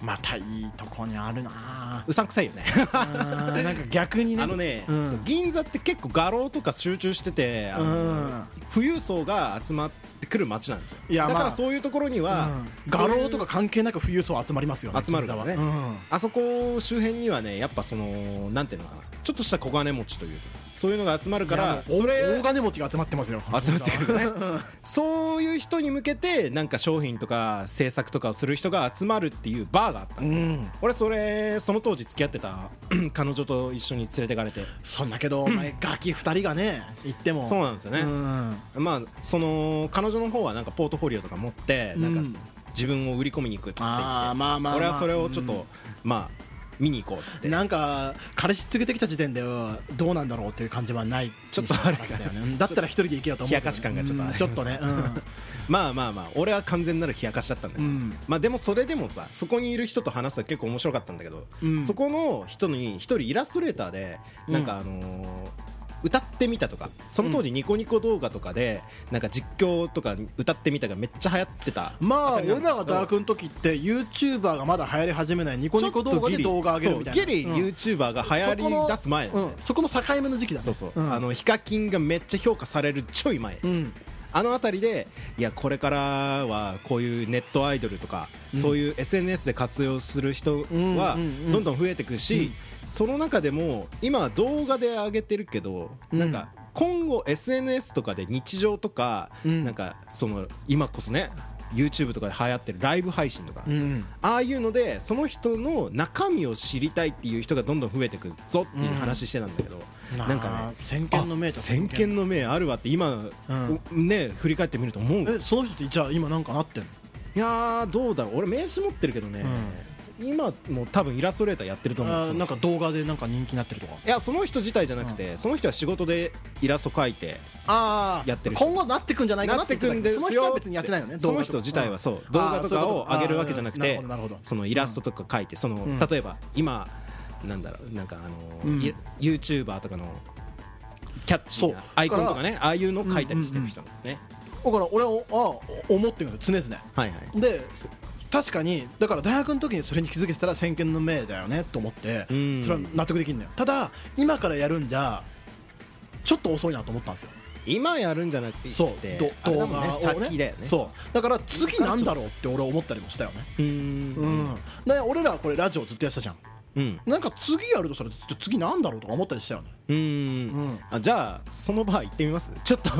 またいいとこにあるなあうさんくさいよね。ーなんか逆にね。あのね、うん。そう銀座って結構画廊とか集中しててあの、うん。富裕層が集まってくる街なんですよ。いやだからまあそういうところには、うん。画廊とか関係なく富裕層集まりますよね集まるからね。銀座はあそこ周辺にはねやっぱそのなんていうのかな。ちょっとした小金持ちというかそういうのが集まるうんからそれ大金持ちが集まってますよ。集まってくるね。そういう人に向けてなんか商品とか制作とかをする人が集まるっていうバーがあった。ん。俺それその当時付き合ってた 彼女と一緒に連れてかれて。そんだけどお前 ガキ二人がね行っても。そうなんですよね。うん。まあその彼女の方はなんかポートフォリオとか持ってなんかうん。自分を売り込みに行くっつって言って。あーまあまあまあ。俺はそれをちょっうん。とまあ見に行こうっつって。なんか彼氏連れてきた時点ではどうなんだろうっていう感じはない。ちょっとあるだよねだったら一人で行けよと思う冷やかし感がちょっとちょっとね。まあまあまあ俺は完全なる冷やかしだったんだけど、うん。まあでもそれでもさそこにいる人と話すのは結構面白かったんだけど、うん。そこの人に一人イラストレーターでなんかあのー歌ってみたとかその当時ニコニコ動画とかでなんか実況とか歌ってみたがめっちゃ流行ってたまあ俺らが大学の時って YouTuber がまだ流行り始めないニコニコ動画で動画上げるみたいな。ギリうん。YouTuber が流行り出す前、うんそこの境目の時期だね。そうそう、ん。あのヒカキンがめっちゃ評価されるちょい前、うん。あの辺りでいやこれからはこういうネットアイドルとか、そういう SNS で活用する人はどんどん増えていくし、その中でも今は動画で上げてるけど、うん。なんか今後 SNS とかで日常とか、うん。なんかその今こそね YouTube とかで流行ってるライブ配信とか、うんああいうのでその人の中身を知りたいっていう人がどんどん増えていくぞっていう話してたんだけど、なんかね先見の明先見の明あるわって今、ね振り返ってみると思う。えその人ってじゃあ今なんかなってんの？いやーどうだろう。俺名刺持ってるけどね、今も多分イラストレーターやってると思うんですよ。なんか動画でなんか人気になってるとか。いやその人自体じゃなくて、その人は仕事でイラスト描いてああやってる人。今後なってくんじゃないかななってくんですよその人は別にやってないよねその人自体はそう。動画とかを上げるわけじゃなくてそのイラストとか描いてその、ん。例えば今なんだろうなんかあの、うん。い YouTuber とかのキャッチなアイコンとかねああいうのを描いたりしてる人なんですね、だから俺はあ思ってるんだよ常々。はいはい。で確かにだから大学の時にそれに気づけてたら先見の明だよねと思ってうん。それは納得できるんだよ。ただ今からやるんじゃちょっと遅いなと思ったんですよ。今やるんじゃなくてそう動画ね。先だよね。そう。だから次なんだろうって俺思ったりもしたよね。うーん。うん。で俺らはこれラジオずっとやってたじゃんうん。なんか次やるとしたら次なんだろうとか思ったりしたよね。うーうん。んあじゃあその場行ってみます？ちょっと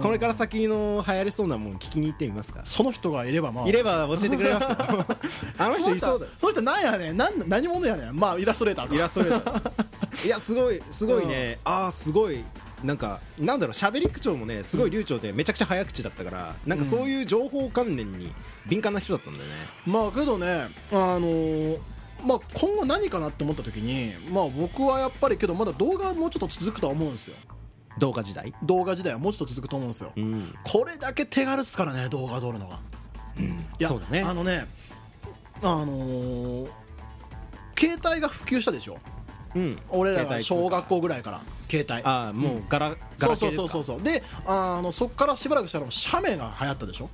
これから先の流行りそうなもん聞きに行ってみますか？その人がいればまあ。いれば教えてくれますよ。あの人いそうだよ。その人なんやねん。なん何者やねん。まあイラストレーターか。イラストレーター。いやすごいすごいね、ああすごい。なんかなんだろう喋り口調もねすごい流暢でめちゃくちゃ早口だったからなんかそういう情報関連に敏感な人だったんだよね。まあけどねあのーまあ今後何かなって思った時にまあ僕はやっぱりけどまだ動画はもうちょっと続くとは思うんですよ。動画時代？動画時代はもうちょっと続くと思うんですよ。うん、これだけ手軽っすからね動画撮るのが。いやそうだね。あのねあのー携帯が普及したでしょ？うん。俺らが小学校ぐらいから携帯。ああもうガラ、ガラケーですか？そうそうそうそうであのそこからしばらくしたら写メが流行ったでしょ？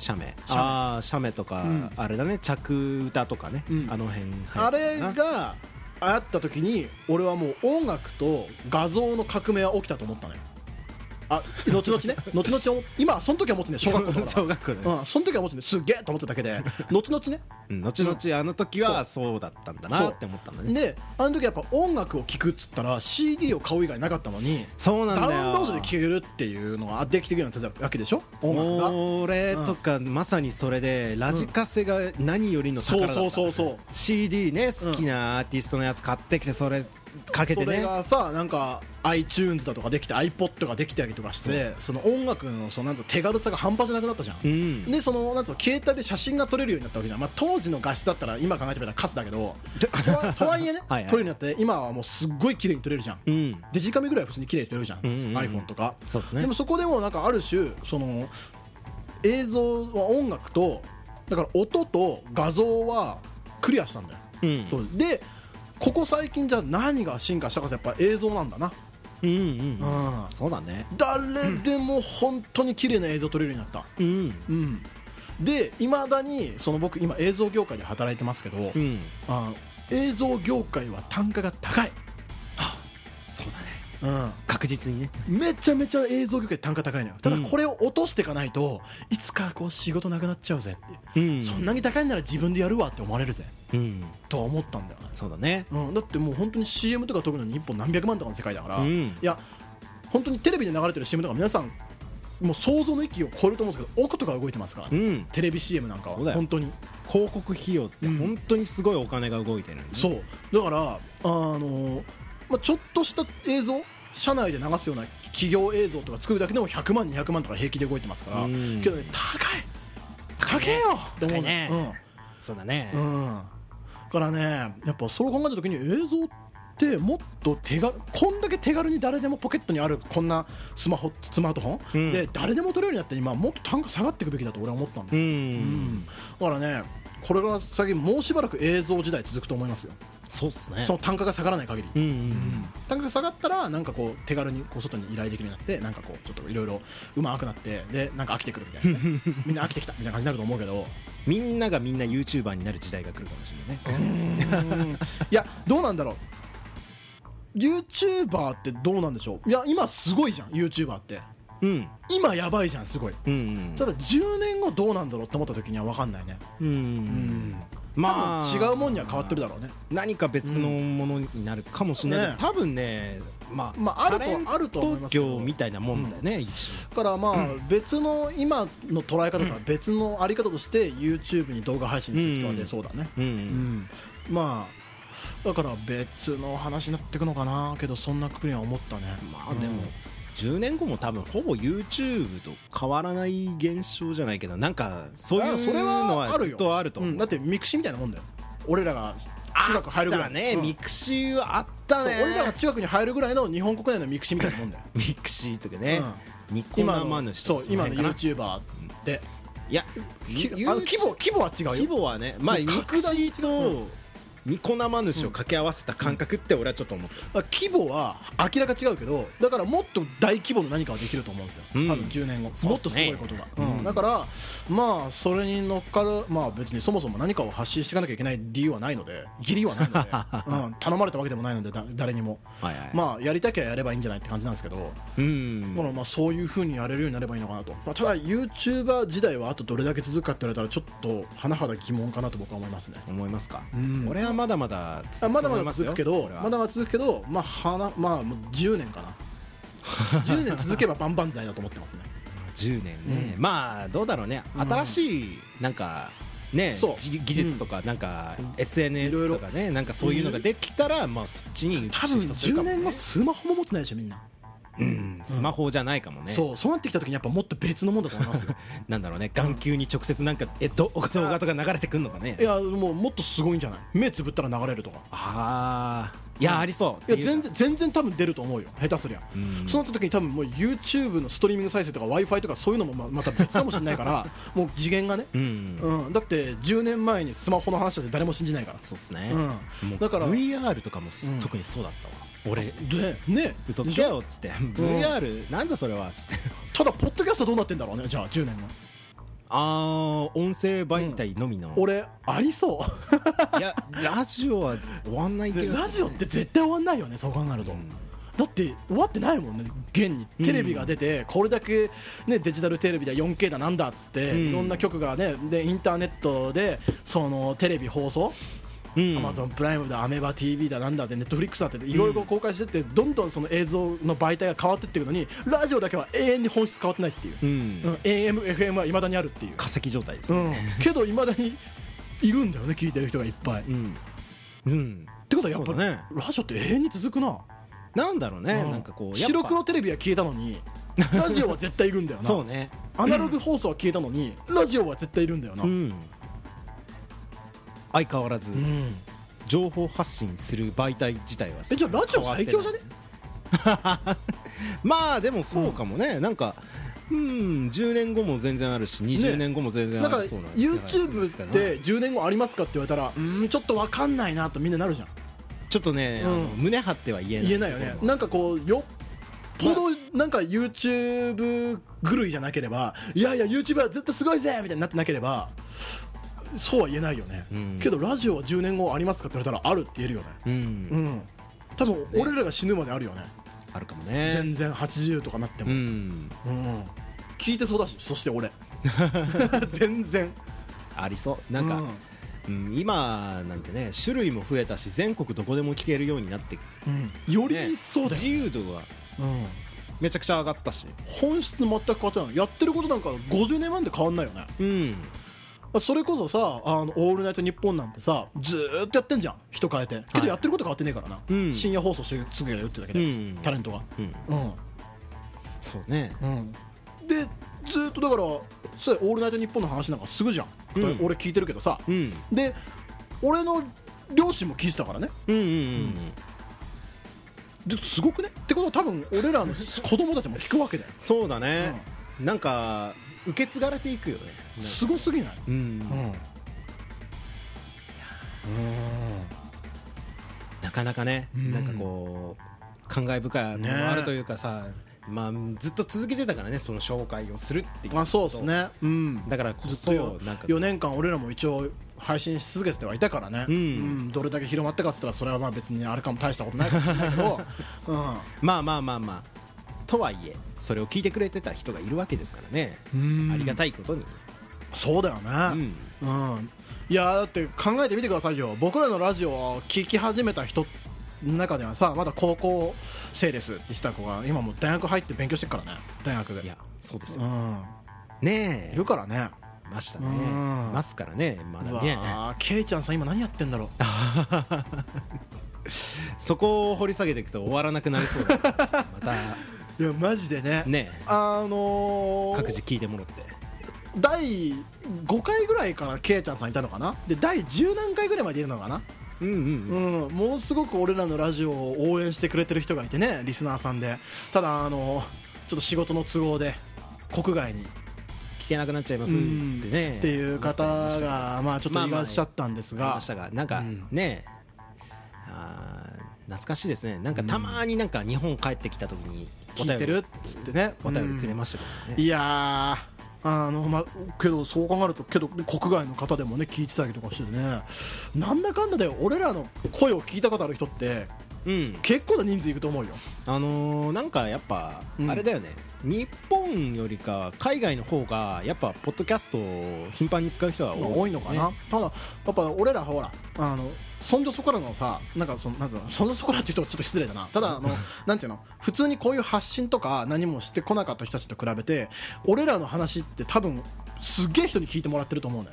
写メ。ああ写メとか、うん。あれだね。着歌とかね、うん。あの辺あれなが流行った時に俺はもう音楽と画像の革命は起きたと思ったのよあ後々ね。後々今その時は思ってね。小学校とか小学校で、うん、その時は思ってね。すっげえと思っただけで。後々ね。うん。後々あの時はそうだったんだなって思ったんだね。であの時やっぱ音楽を聴くっつったら CD を買う以外なかったのにダそうなんだよ。ウンロードで聴けるっていうのができてくるようになったわけでしょ？音楽が。俺とかまさにそれでラジカセが何よりのそう宝だったそうそうそう CD ね好きなアーティストのやつ買ってきてそれかけてそれねがさなんか iTunes だとかできて iPod ができたりとかしてその音楽のそのなんと手軽さが半端じゃなくなったじゃん、うん。でそのなんと携帯で写真が撮れるようになったわけじゃん、まあ、当時の画質だったら今考えてみたらカスだけどとはとはいえねはいはい撮れるようになって今はもうすっごい綺麗に撮れるじゃん。うん。デジカメぐらいは普通に綺麗に撮れるじゃん、うんうんうん。iPhone とか。そうですね。でもそこでもなんかある種その映像は音楽とだから音と画像はクリアしたんだよ、うん。でここ最近じゃあ何が進化したかってやっぱ映像なんだな、うんうんうん。そうだね。誰でも本当に綺麗な映像撮れるようになった、うん。うん、でいまだにその僕今映像業界で働いてますけど、うん。あ映像業界は単価が高い、そうだね。うん、確実にね。めちゃめちゃ映像業界単価高いのよ。ただうん。これを落としていかないといつかこう仕事なくなっちゃうぜって、うん。そんなに高いなら自分でやるわって思われるぜうん。とは思ったんだよね、そうだね。うん、だってもう本当に CM とか撮るのに1本何百万とかの世界だから、うん。いや本当にテレビで流れてる CM とか皆さんもう想像の域を超えると思うんですけど億とか動いてますから、うん。テレビ CM なんかは。本当に広告費用って。うん本当にすごいお金が動いてるんでそう。だからあのまあ、ちょっとした映像社内で流すような企業映像とか作るだけでも100万200万とか平気で動いてますから、うん。けどね高い。高えよ。って思う高いね。ねそうだね。うん、うん、からねやっぱそれを考えた時に映像ってもっと手がこんだけ手軽に誰でもポケットにあるこんなスマホスマートフォン、うん。で誰でも撮れるようになって今もっと単価下がっていくべきだと俺は思ったんですうよ、ん。だからねこれから先もうしばらく映像時代続くと思いますよ。そうっすね。その単価が下がらない限り、うんうん単価が下がったらなんかこう手軽にこう外に依頼できるようになってなんかこうちょっといろいろうまくなってでなんか飽きてくるみたいな、ね、みんな飽きてきたみたいな感じになると思うけど。みんながみんな YouTuber になる時代が来るかもしれないね。うん。いやどうなんだろう。YouTuber ってどうなんでしょう。いや今すごいじゃん YouTuber ってうん。今やばいじゃんすごい。うんうんただ10年後どうなんだろうって思った時には分かんないね。うんうんまあ。多分違うもんには変わってるだろうね。何か別のものになるかもしれない。けど、ね。多分ねまあ、まああるとあると思いますみたいなもんだよね、一だからまあ別の今の捉え方とは別のあり方として YouTube に動画配信する人は出そうだね。種うん、うん。まあだから別の話になっていくのかなけどそんなくくりには思ったね。まあでも、10年後も多分ほぼ YouTube と変わらない現象じゃないけどなんかそういうそれはのはあるよ。ずっとあると思う、うんだってミクシーみたいなもんだよ。俺らが中学入るぐらいだね、うん。ミクシーはあったね。俺らが中学に入るぐらいの日本国内のミクシーみたいなもんだよ。ミクシーとかね、ニコ今生の主そう今の YouTuber って。いや規模規模は違うよ。規模はねまあミクシーとニコ生主を掛け合わせた感覚って俺はちょっと思った、規模は明らか違うけどだからもっと大規模の何かはできると思うんですよ、うん。多分10年後、もっとすごいことが、うん。うん。だからまあそれに乗っかるまあ別にそもそも何かを発信していかなきゃいけない理由はないので義理はないので、うん、頼まれたわけでもないのでだ誰にも。はいはい。まあやりたきゃやればいいんじゃないって感じなんですけど、うん。だからまあそういうふうにやれるようになればいいのかなと、まあ、ただ YouTuber 時代はあとどれだけ続くかって言われたらちょっと甚だ疑問かなと僕は思いますね。思いますか、うん。俺はまだまだあまだまだ続くけどまだまだ続くけどまあはなまあもう10年かな。10年続けば万々歳だと思ってますね。10年ね、うん。まあどうだろうね。新しいなんかねそう。じ技術とかなんか SNS ろとかねなんかそういうのができたらまあそっちに多分10年後後スマホも持ってないでしょみんな、うん。スマホじゃないかもね。そうそうなってきた時にやっぱもっと別のもんだと思いますよ。なんだろうね。眼球に直接なんかえど動画とか流れてくんのかね。いやもうもっとすごいんじゃない？目つぶったら流れるとか。ああいやありそう。いや全然全然多分出ると思うよ。下手すりゃ、うん。そうなった時に多分もう YouTube のストリーミング再生とか w i f i とかそういうのもままた別かもしれないから もう次元がね、うん。うん、だって10年前にスマホの話だって誰も信じないから。そうっすね、だから VR とかも特にそうだったわ俺。でね嘘つけよ。っつって。VR なんだそれはっつって。ただポッドキャストどうなってんだろうねじゃあ10年後。あー音声媒体のみの、俺ありそいやラジオは終わんないけど。うラジオって絶対終わんないよねそう考えると、だって終わってないもんね現に。テレビが出てこれだけ、ね、デジタルテレビだ 4K だなんだっつって、うん。いろんな局がねでインターネットでそのテレビ放送うんアマゾンプライムだアメバ TV だなんだってネットフリックスだっていろいろ公開してってどんどんその映像の媒体が変わってってるのにラジオだけは永遠に本質変わってないっていう、うん、うん、AM、FM はいまだにあるっていう、化石状態ですね。うん、けどいまだにいるんだよね聞いてる人がいっぱい、っうん、うん、てことはやっぱね。ラジオって永遠に続くな。なんだろうね、うん。なんかこう白黒テレビは消えたのにラジオは絶対いるんだよな。そうね。アナログ放送は消えたのにラジオは絶対いるんだよな、うん相変わらずうん。情報発信する媒体自体はえじゃあラジオ最強じゃね？まあでもそうかもね、なんかうん10年後も全然あるし20年後も全然なんかありそうな YouTube って10年後ありますかって言われたらうーんちょっと分かんないなとみんななるじゃん。ちょっとね、うん。胸張っては言えない。言えないよね。なんかこうよっぽどなんか YouTube 狂いじゃなければいやいや YouTuber は絶対すごいぜみたいになってなければそうは言えないよね、うん。けどラジオは10年後ありますかって言われたらあるって言えるよね。うん、うん。多分俺らが死ぬまであるよね。あるかもね。全然80とかなっても、うん。うん。聞いてそうだしそして俺。全然。ありそう。なんか、うん。今なんてね種類も増えたし全国どこでも聞けるようになって、うん。うんよりね一層だ自よ、由度がうん。めちゃくちゃ上がったし。本質全く変わってない。やってることなんか50年前で変わんないよね。うんそれこそさ「あのオールナイトニッポン」なんてさずーっとやってんじゃん。人変えて。けどやってること変わってねえからな、うん。深夜放送してすぐやるってだけで、うん。タレントが。うん。うん。そうね。うん。でずーっとだからそうオールナイトニッポン」の話なんかすぐじゃん、うん。俺聞いてるけどさ。うん。で俺の両親も聞いてたからね。うんうんうんですごくね。ってことは多分俺らの子供たちも聞くわけだよ。そうだね、なんか受け継がれていくよね。すごすぎない？うん。うん。なかなかね、うん。なんかこう感慨深いものもあるというかさ、まあずっと続けてたからねその紹介をするっていうあそうですね。うん。だからこずっそなんか4年間俺らも一応配信し続けてはいたからね、うん。どれだけ広まったかって言ったらそれはまあ別にあれかも大したことないかもしれないけど、うん、まあまあまあまあとはいえそれを聞いてくれてた人がいるわけですからね、うん。ありがたいことに、そうだよね、うん。いやだって考えてみてくださいよ。僕らのラジオを聞き始めた人の中ではさまだ高校生ですってした子が今もう大学入って勉強してるからね。大学で。いやそうですよ、うん。ねえ。いるからね。いましたね。うますからねまうだね。わーケイちゃんさん今何やってんだろう。そこを掘り下げていくと終わらなくなりそうだまたいやマジでね。ねあのー、各自聞いてもらって。第5回ぐらいからケイちゃんさんいたのかな？で第10何回ぐらいまでいるのかな？うんうんうん、ものすごく俺らのラジオを応援してくれてる人がいてねリスナーさんで。ただあのちょっと仕事の都合で国外に。聞けなくなっちゃいますっつってね。っていう方がまあちょっといらっしゃったんですが。ましたがなんかうん。ねあー懐かしいですね。なんかたまになんか日本帰ってきた時に聞いてるっつってねお便りくれましたけどね。いやーあのまあ、けどそう考えるとけど国外の方でもね聞いてたりとかしてね。なんだかんだで俺らの声を聞いたことある人ってうん。結構な人数いると思うよ。あのーなんかやっぱうん。あれだよね。日本よりか海外の方がやっぱポッドキャストを頻繁に使う人が多い,、多いのかな、ただやっぱ俺らほらあのそんじょそこらのさなんかそのなんつうのそこらって言うとちょっと失礼だな。ただあの なんていうの普通にこういう発信とか何もしてこなかった人たちと比べて俺らの話って多分すっげえ人に聞いてもらってると思うね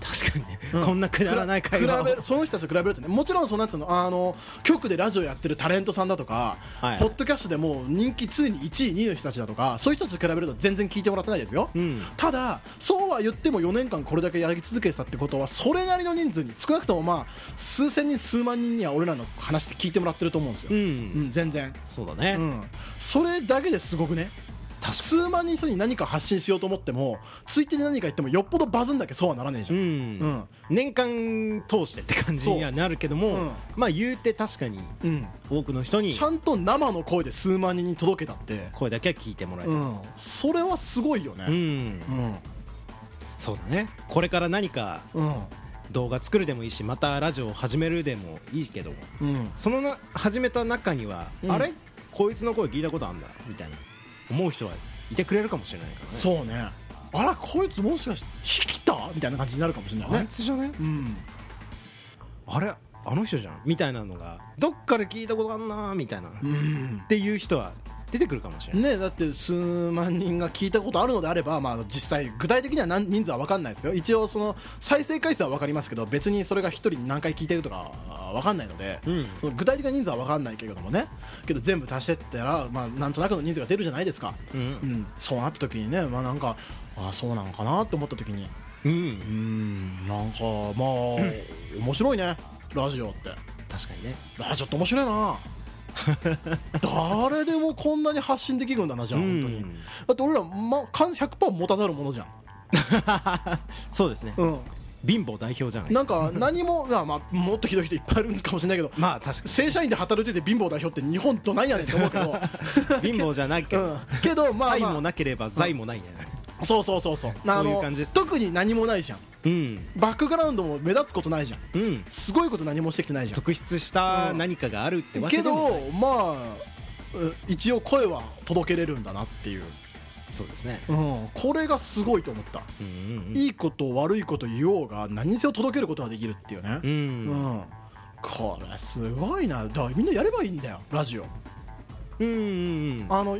確かにね、うん。こんなくだらない会話を。比べるその人たちと比べるとねもちろんそのなんつうのあの局でラジオやってるタレントさんだとか、はい。ポッドキャストでもう人気常に1位2位の人たちだとかそういう人たちと比べると全然聞いてもらってないですよ、うん。ただそうは言っても4年間これだけやり続けてたってことはそれなりの人数に少なくともまあ数千人数万人には俺らの話って聞いてもらってると思うんですよ、うん、うん全然、そうだね、うん、それだけですごくね数万人に何か発信しようと思ってもツイッターで何か言ってもよっぽどバズんだけそうはならねえじゃん、うん。うん。年間通してって感じにはなるけども、う。ん。まあ言うて確かにうん。多くの人にちゃんと生の声で数万人に届けたって、声だけは聞いてもらえた、うん、それはすごいようん。ねうん。そうだね。これから何かうん。動画作るでもいいしまたラジオを始めるでもいいけどそのな始めた中には、うん。あれ？こいつの声聞いたことあんだ？みたいな思う人はいてくれるかもしれないからね。そうね。あらこいつもしかして引きた？みたいな感じになるかもしれないあいねつじゃね、うん。あれあの人じゃん？みたいなのがどっから聞いたことあんなみたいな、っうん。ていう人は出てくるかもしれない、ね、だって数万人が聞いたことあるのであれば、まあ、実際具体的には何人数は分かんないですよ。一応その再生回数は分かりますけど別にそれが1人に何回聞いてるとかは分かんないので、うん。その具体的な人数は分かんないけれどもね。けど全部足してったら、まあ、なんとなくの人数が出るじゃないですか、うん。うん、そうなった時にね、まあ、なんかあそうなのかなって思った時に。うん。うん。なんかまあ、面白いね。ラジオって。確かにね。ラジオって面白いな 誰でもこんなに発信できるんだなじゃあ本当に、うんだって俺ら、ま、完100%持たざるものじゃん、そうですね。うん、貧乏代表じゃない。なんか何も、いやまあ、もっとひどい人いっぱいいるかもしれないけど まあ確か正社員で働いてて貧乏代表って日本どないやねんって思うけど、に貧乏じゃないけど、うん、けどまあ、財まあ、もなければ財もないねそうそうそうそう。そういう感じです。特に何もないじゃん。うん。バックグラウンドも目立つことないじゃん。うん。すごいこと何もしてきてないじゃん。特筆した何かがあるってわけけでもない。どまあう一応声は届けれるんだなっていう、そうですね。うん、これがすごいと思った、うんうんいいこと悪いこと言おうが何にせよ届けることができるっていうね。うん、うん。これすごいな。だからみんなやればいいんだよラジオ。うんうんうん。あの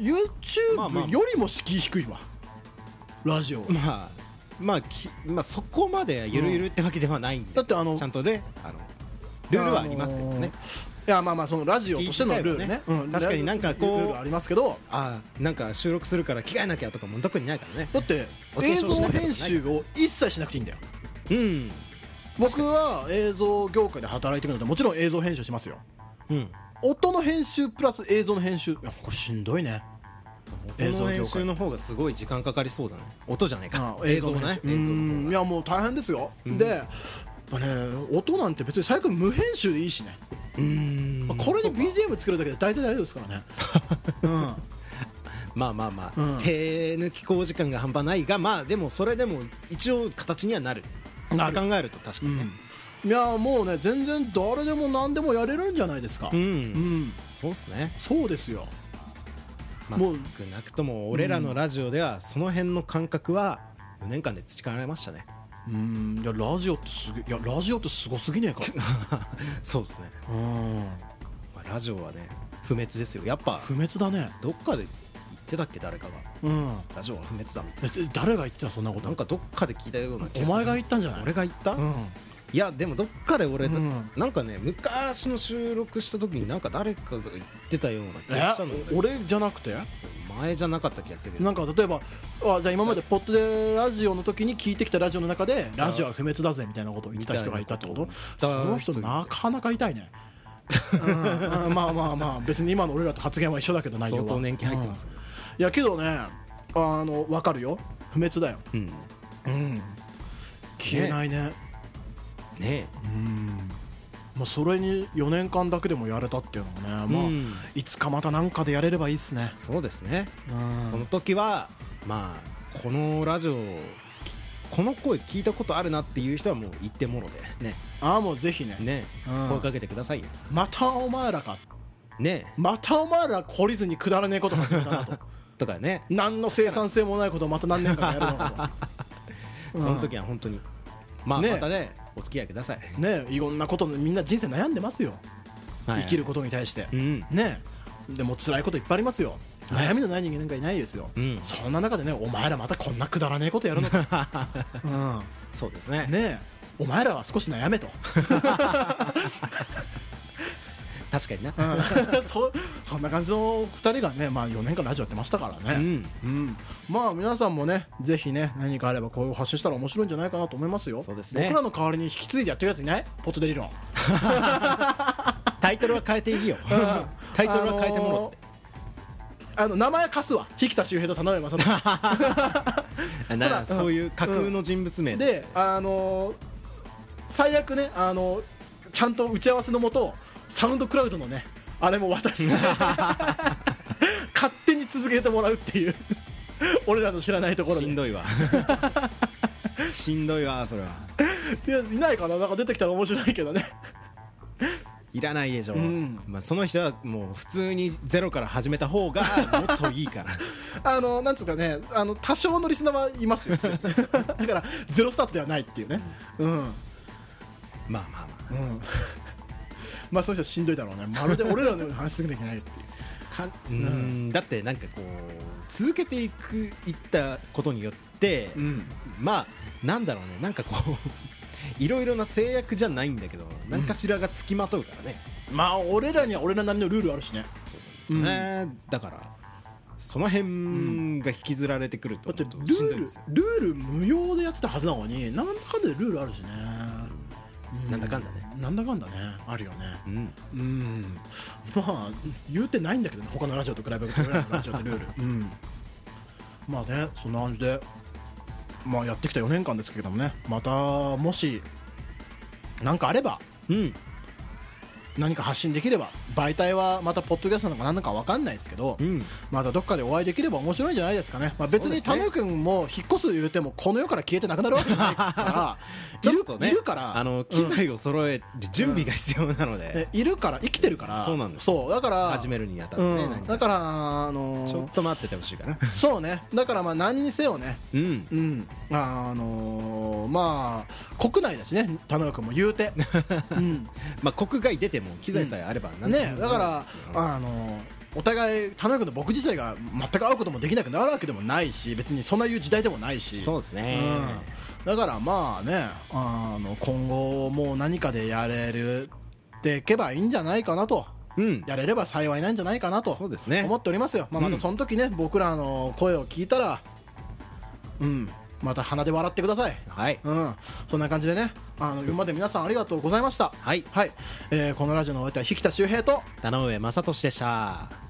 まあまあ YouTube よりも敷居低いわラジオ。まあまあきまあそこまでゆるゆるってわけではないんで、だってあのちゃんとねあのルールはありますけどね、あのーいやまあまあそのラジオとしてのルールね。確かになんかこうルールありますけどああなんか収録するから着替えなきゃとかも特にないからね。だって映像編集を一切しなくていいんだよ。うん。僕は映像業界で働いてるのでもちろん映像編集しますよ。うん。音の編集プラス映像の編集。いやこれしんどいね音の編集の方がすごい時間かかりそうだね。音じゃないか。あ映像ね。いやもう大変ですよ、でやっぱね音なんて別に最悪無編集でいいしね、うん。まあこれで BGM 作るだけで大体大丈夫ですからね。うん。まあまあまあ、うん。手抜き工時間が半端ないがまあでもそれでも一応形にはなる。なる。考えると確かにね。いやもうね全然誰でも何でもやれるんじゃないですか。うん、うん。そうっすね、そうですよ。まあ、もう少なくとも俺らのラジオではその辺の感覚は4年間で培われましたね。うんいやラジオってすげいやラジオってすごすぎねえか。そうですね、うん。まあ、ラジオはね不滅ですよ。やっぱ不滅だね。どっかで言ってたっけ？誰かが。うん。ラジオは不滅だみたいえで誰が言ってたそんなこと？ななんかどっかで聞いたようなお前が言ったんじゃない？俺が言った、うんいやでもどっかで俺、うん。なんかね昔の収録した時になんか誰かが言ってたような気がしたの。俺じゃなくて？前じゃなかった気がするなんか例えばあじゃあ今までポッドでラジオの時に聞いてきたラジオの中でラジオは不滅だぜみたいなことを言ってた人がいたってこと？その人なかなか痛いね。まあまあまあ別に今の俺らと発言は一緒だけど内容は。相当年季入ってます。よ、うん。いやけどねあの分かるよ。不滅だよ。うん。うん。消えないね。ねうん。まあそれに4年間だけでもやれたっていうのもねまあ、うんいつかまた何かでやれればいいっすね。そうですね、うん。その時はまあこのラジオこの声聞いたことあるなっていう人はもう言ってもろでね。ああもうぜひね。ね、うん。声かけてくださいよ。またお前らか。ね。またお前ら懲りずにくだらねえこと始めたなと。とかね。何の生産性もないことをまた何年間かやるのかと。その時は本当に。まあね。またねお付き合いください、ねいろんなことでみんな人生悩んでますよ、はい。生きることに対して、うん。ね。でも辛いこといっぱいありますよ。悩みのない人間なんかいないですよ、うん。そんな中でねお前らまたこんなくだらねえことやるのか、そうですね。うん、ね。お前らは少し悩めと、確かにな。うん。そそんな感じの2人がね、まあ、4年間ラジオやってましたからね、うん。うん、まあ皆さんもねぜひね何かあればこういう発信したら面白いんじゃないかなと思いますよ。そうですね。僕らの代わりに引き継いでやってるやついない？ポットデ理論 タイトルは変えていいよ。タイトルは変えてもらって。あの名前貸すわ。引田周平と田上正人 そういう架空の人物名で。であの最悪ねあのちゃんと打ち合わせのもとサウンドクラウドのねあれも渡して勝手に続けてもらうっていう俺らの知らないところで。しんどいわ。しんどいわそれは。いやいないかな？なんか出てきたら面白いけどね。いらないでしょ、う。ん。まあ、その人はもう普通にゼロから始めた方がもっといいから。あのなんつうかねあの多少のリスナーはいますよ。だからゼロスタートではないっていうね。うん。まあまあまあ。うんまあその人はしんどいだろうね。まるで俺らのように話しすぎなきゃいけないっていう。かうーんだってなんかこう続けていくいったことによって、うん。まあなんだろうね。なんかこう いろいろな制約じゃないんだけど何かしらがつきまとうからね、まあ俺らには俺らなりのルールあるしね。そうなんですね、だからその辺が引きずられてくるとだってル本当しんどールいですよ。ルール無料でやってたはずなのになんだかんだでルールあるしね、うなんだかんだね。なんだかんだね。あるよね。うん。うん。まあ言うてないんだけどね。他のラジオと比べると俺らのラジオってルール。うん。まあねそんな感じでまあやってきた4年間ですけれどもね。またもし何かあればうん何か発信できれば媒体はまたポッドキャストなのか何なのか分かんないですけど、うん。またどっかでお会いできれば面白いんじゃないですかね、まあ、別に田野君も引っ越す言うてもこの世から消えてなくなるわけじゃないからちょっとねいるからあの機材を揃える準備が必要なので、えいるから生きてるから。そうなんです。そうだから始めるにあたってね、うん、だからあのーちょっと待っててほしいかな。そうね。だからまあ何にせよね。うん。うん。あのーまあ国内だしね。田野君も言うて、うん、まあ国外出ても機材さえあれば何でもねだからあのお互い田中君と僕自体が全く会うこともできなくなるわけでもないし別にそんないう時代でもないし。そうですね、うん、だからまあねあの今後もう何かでやれるっていけばいいんじゃないかなと。うん。やれれば幸いなんじゃないかなとそうですね。思っておりますよ、まあ、またその時ね、僕らの声を聞いたらうんまた鼻で笑ってください。はい。うん、そんな感じでねあの今まで皆さんありがとうございました。はい。はい、えーこのラジオのお相手は引田修平と田上正俊でした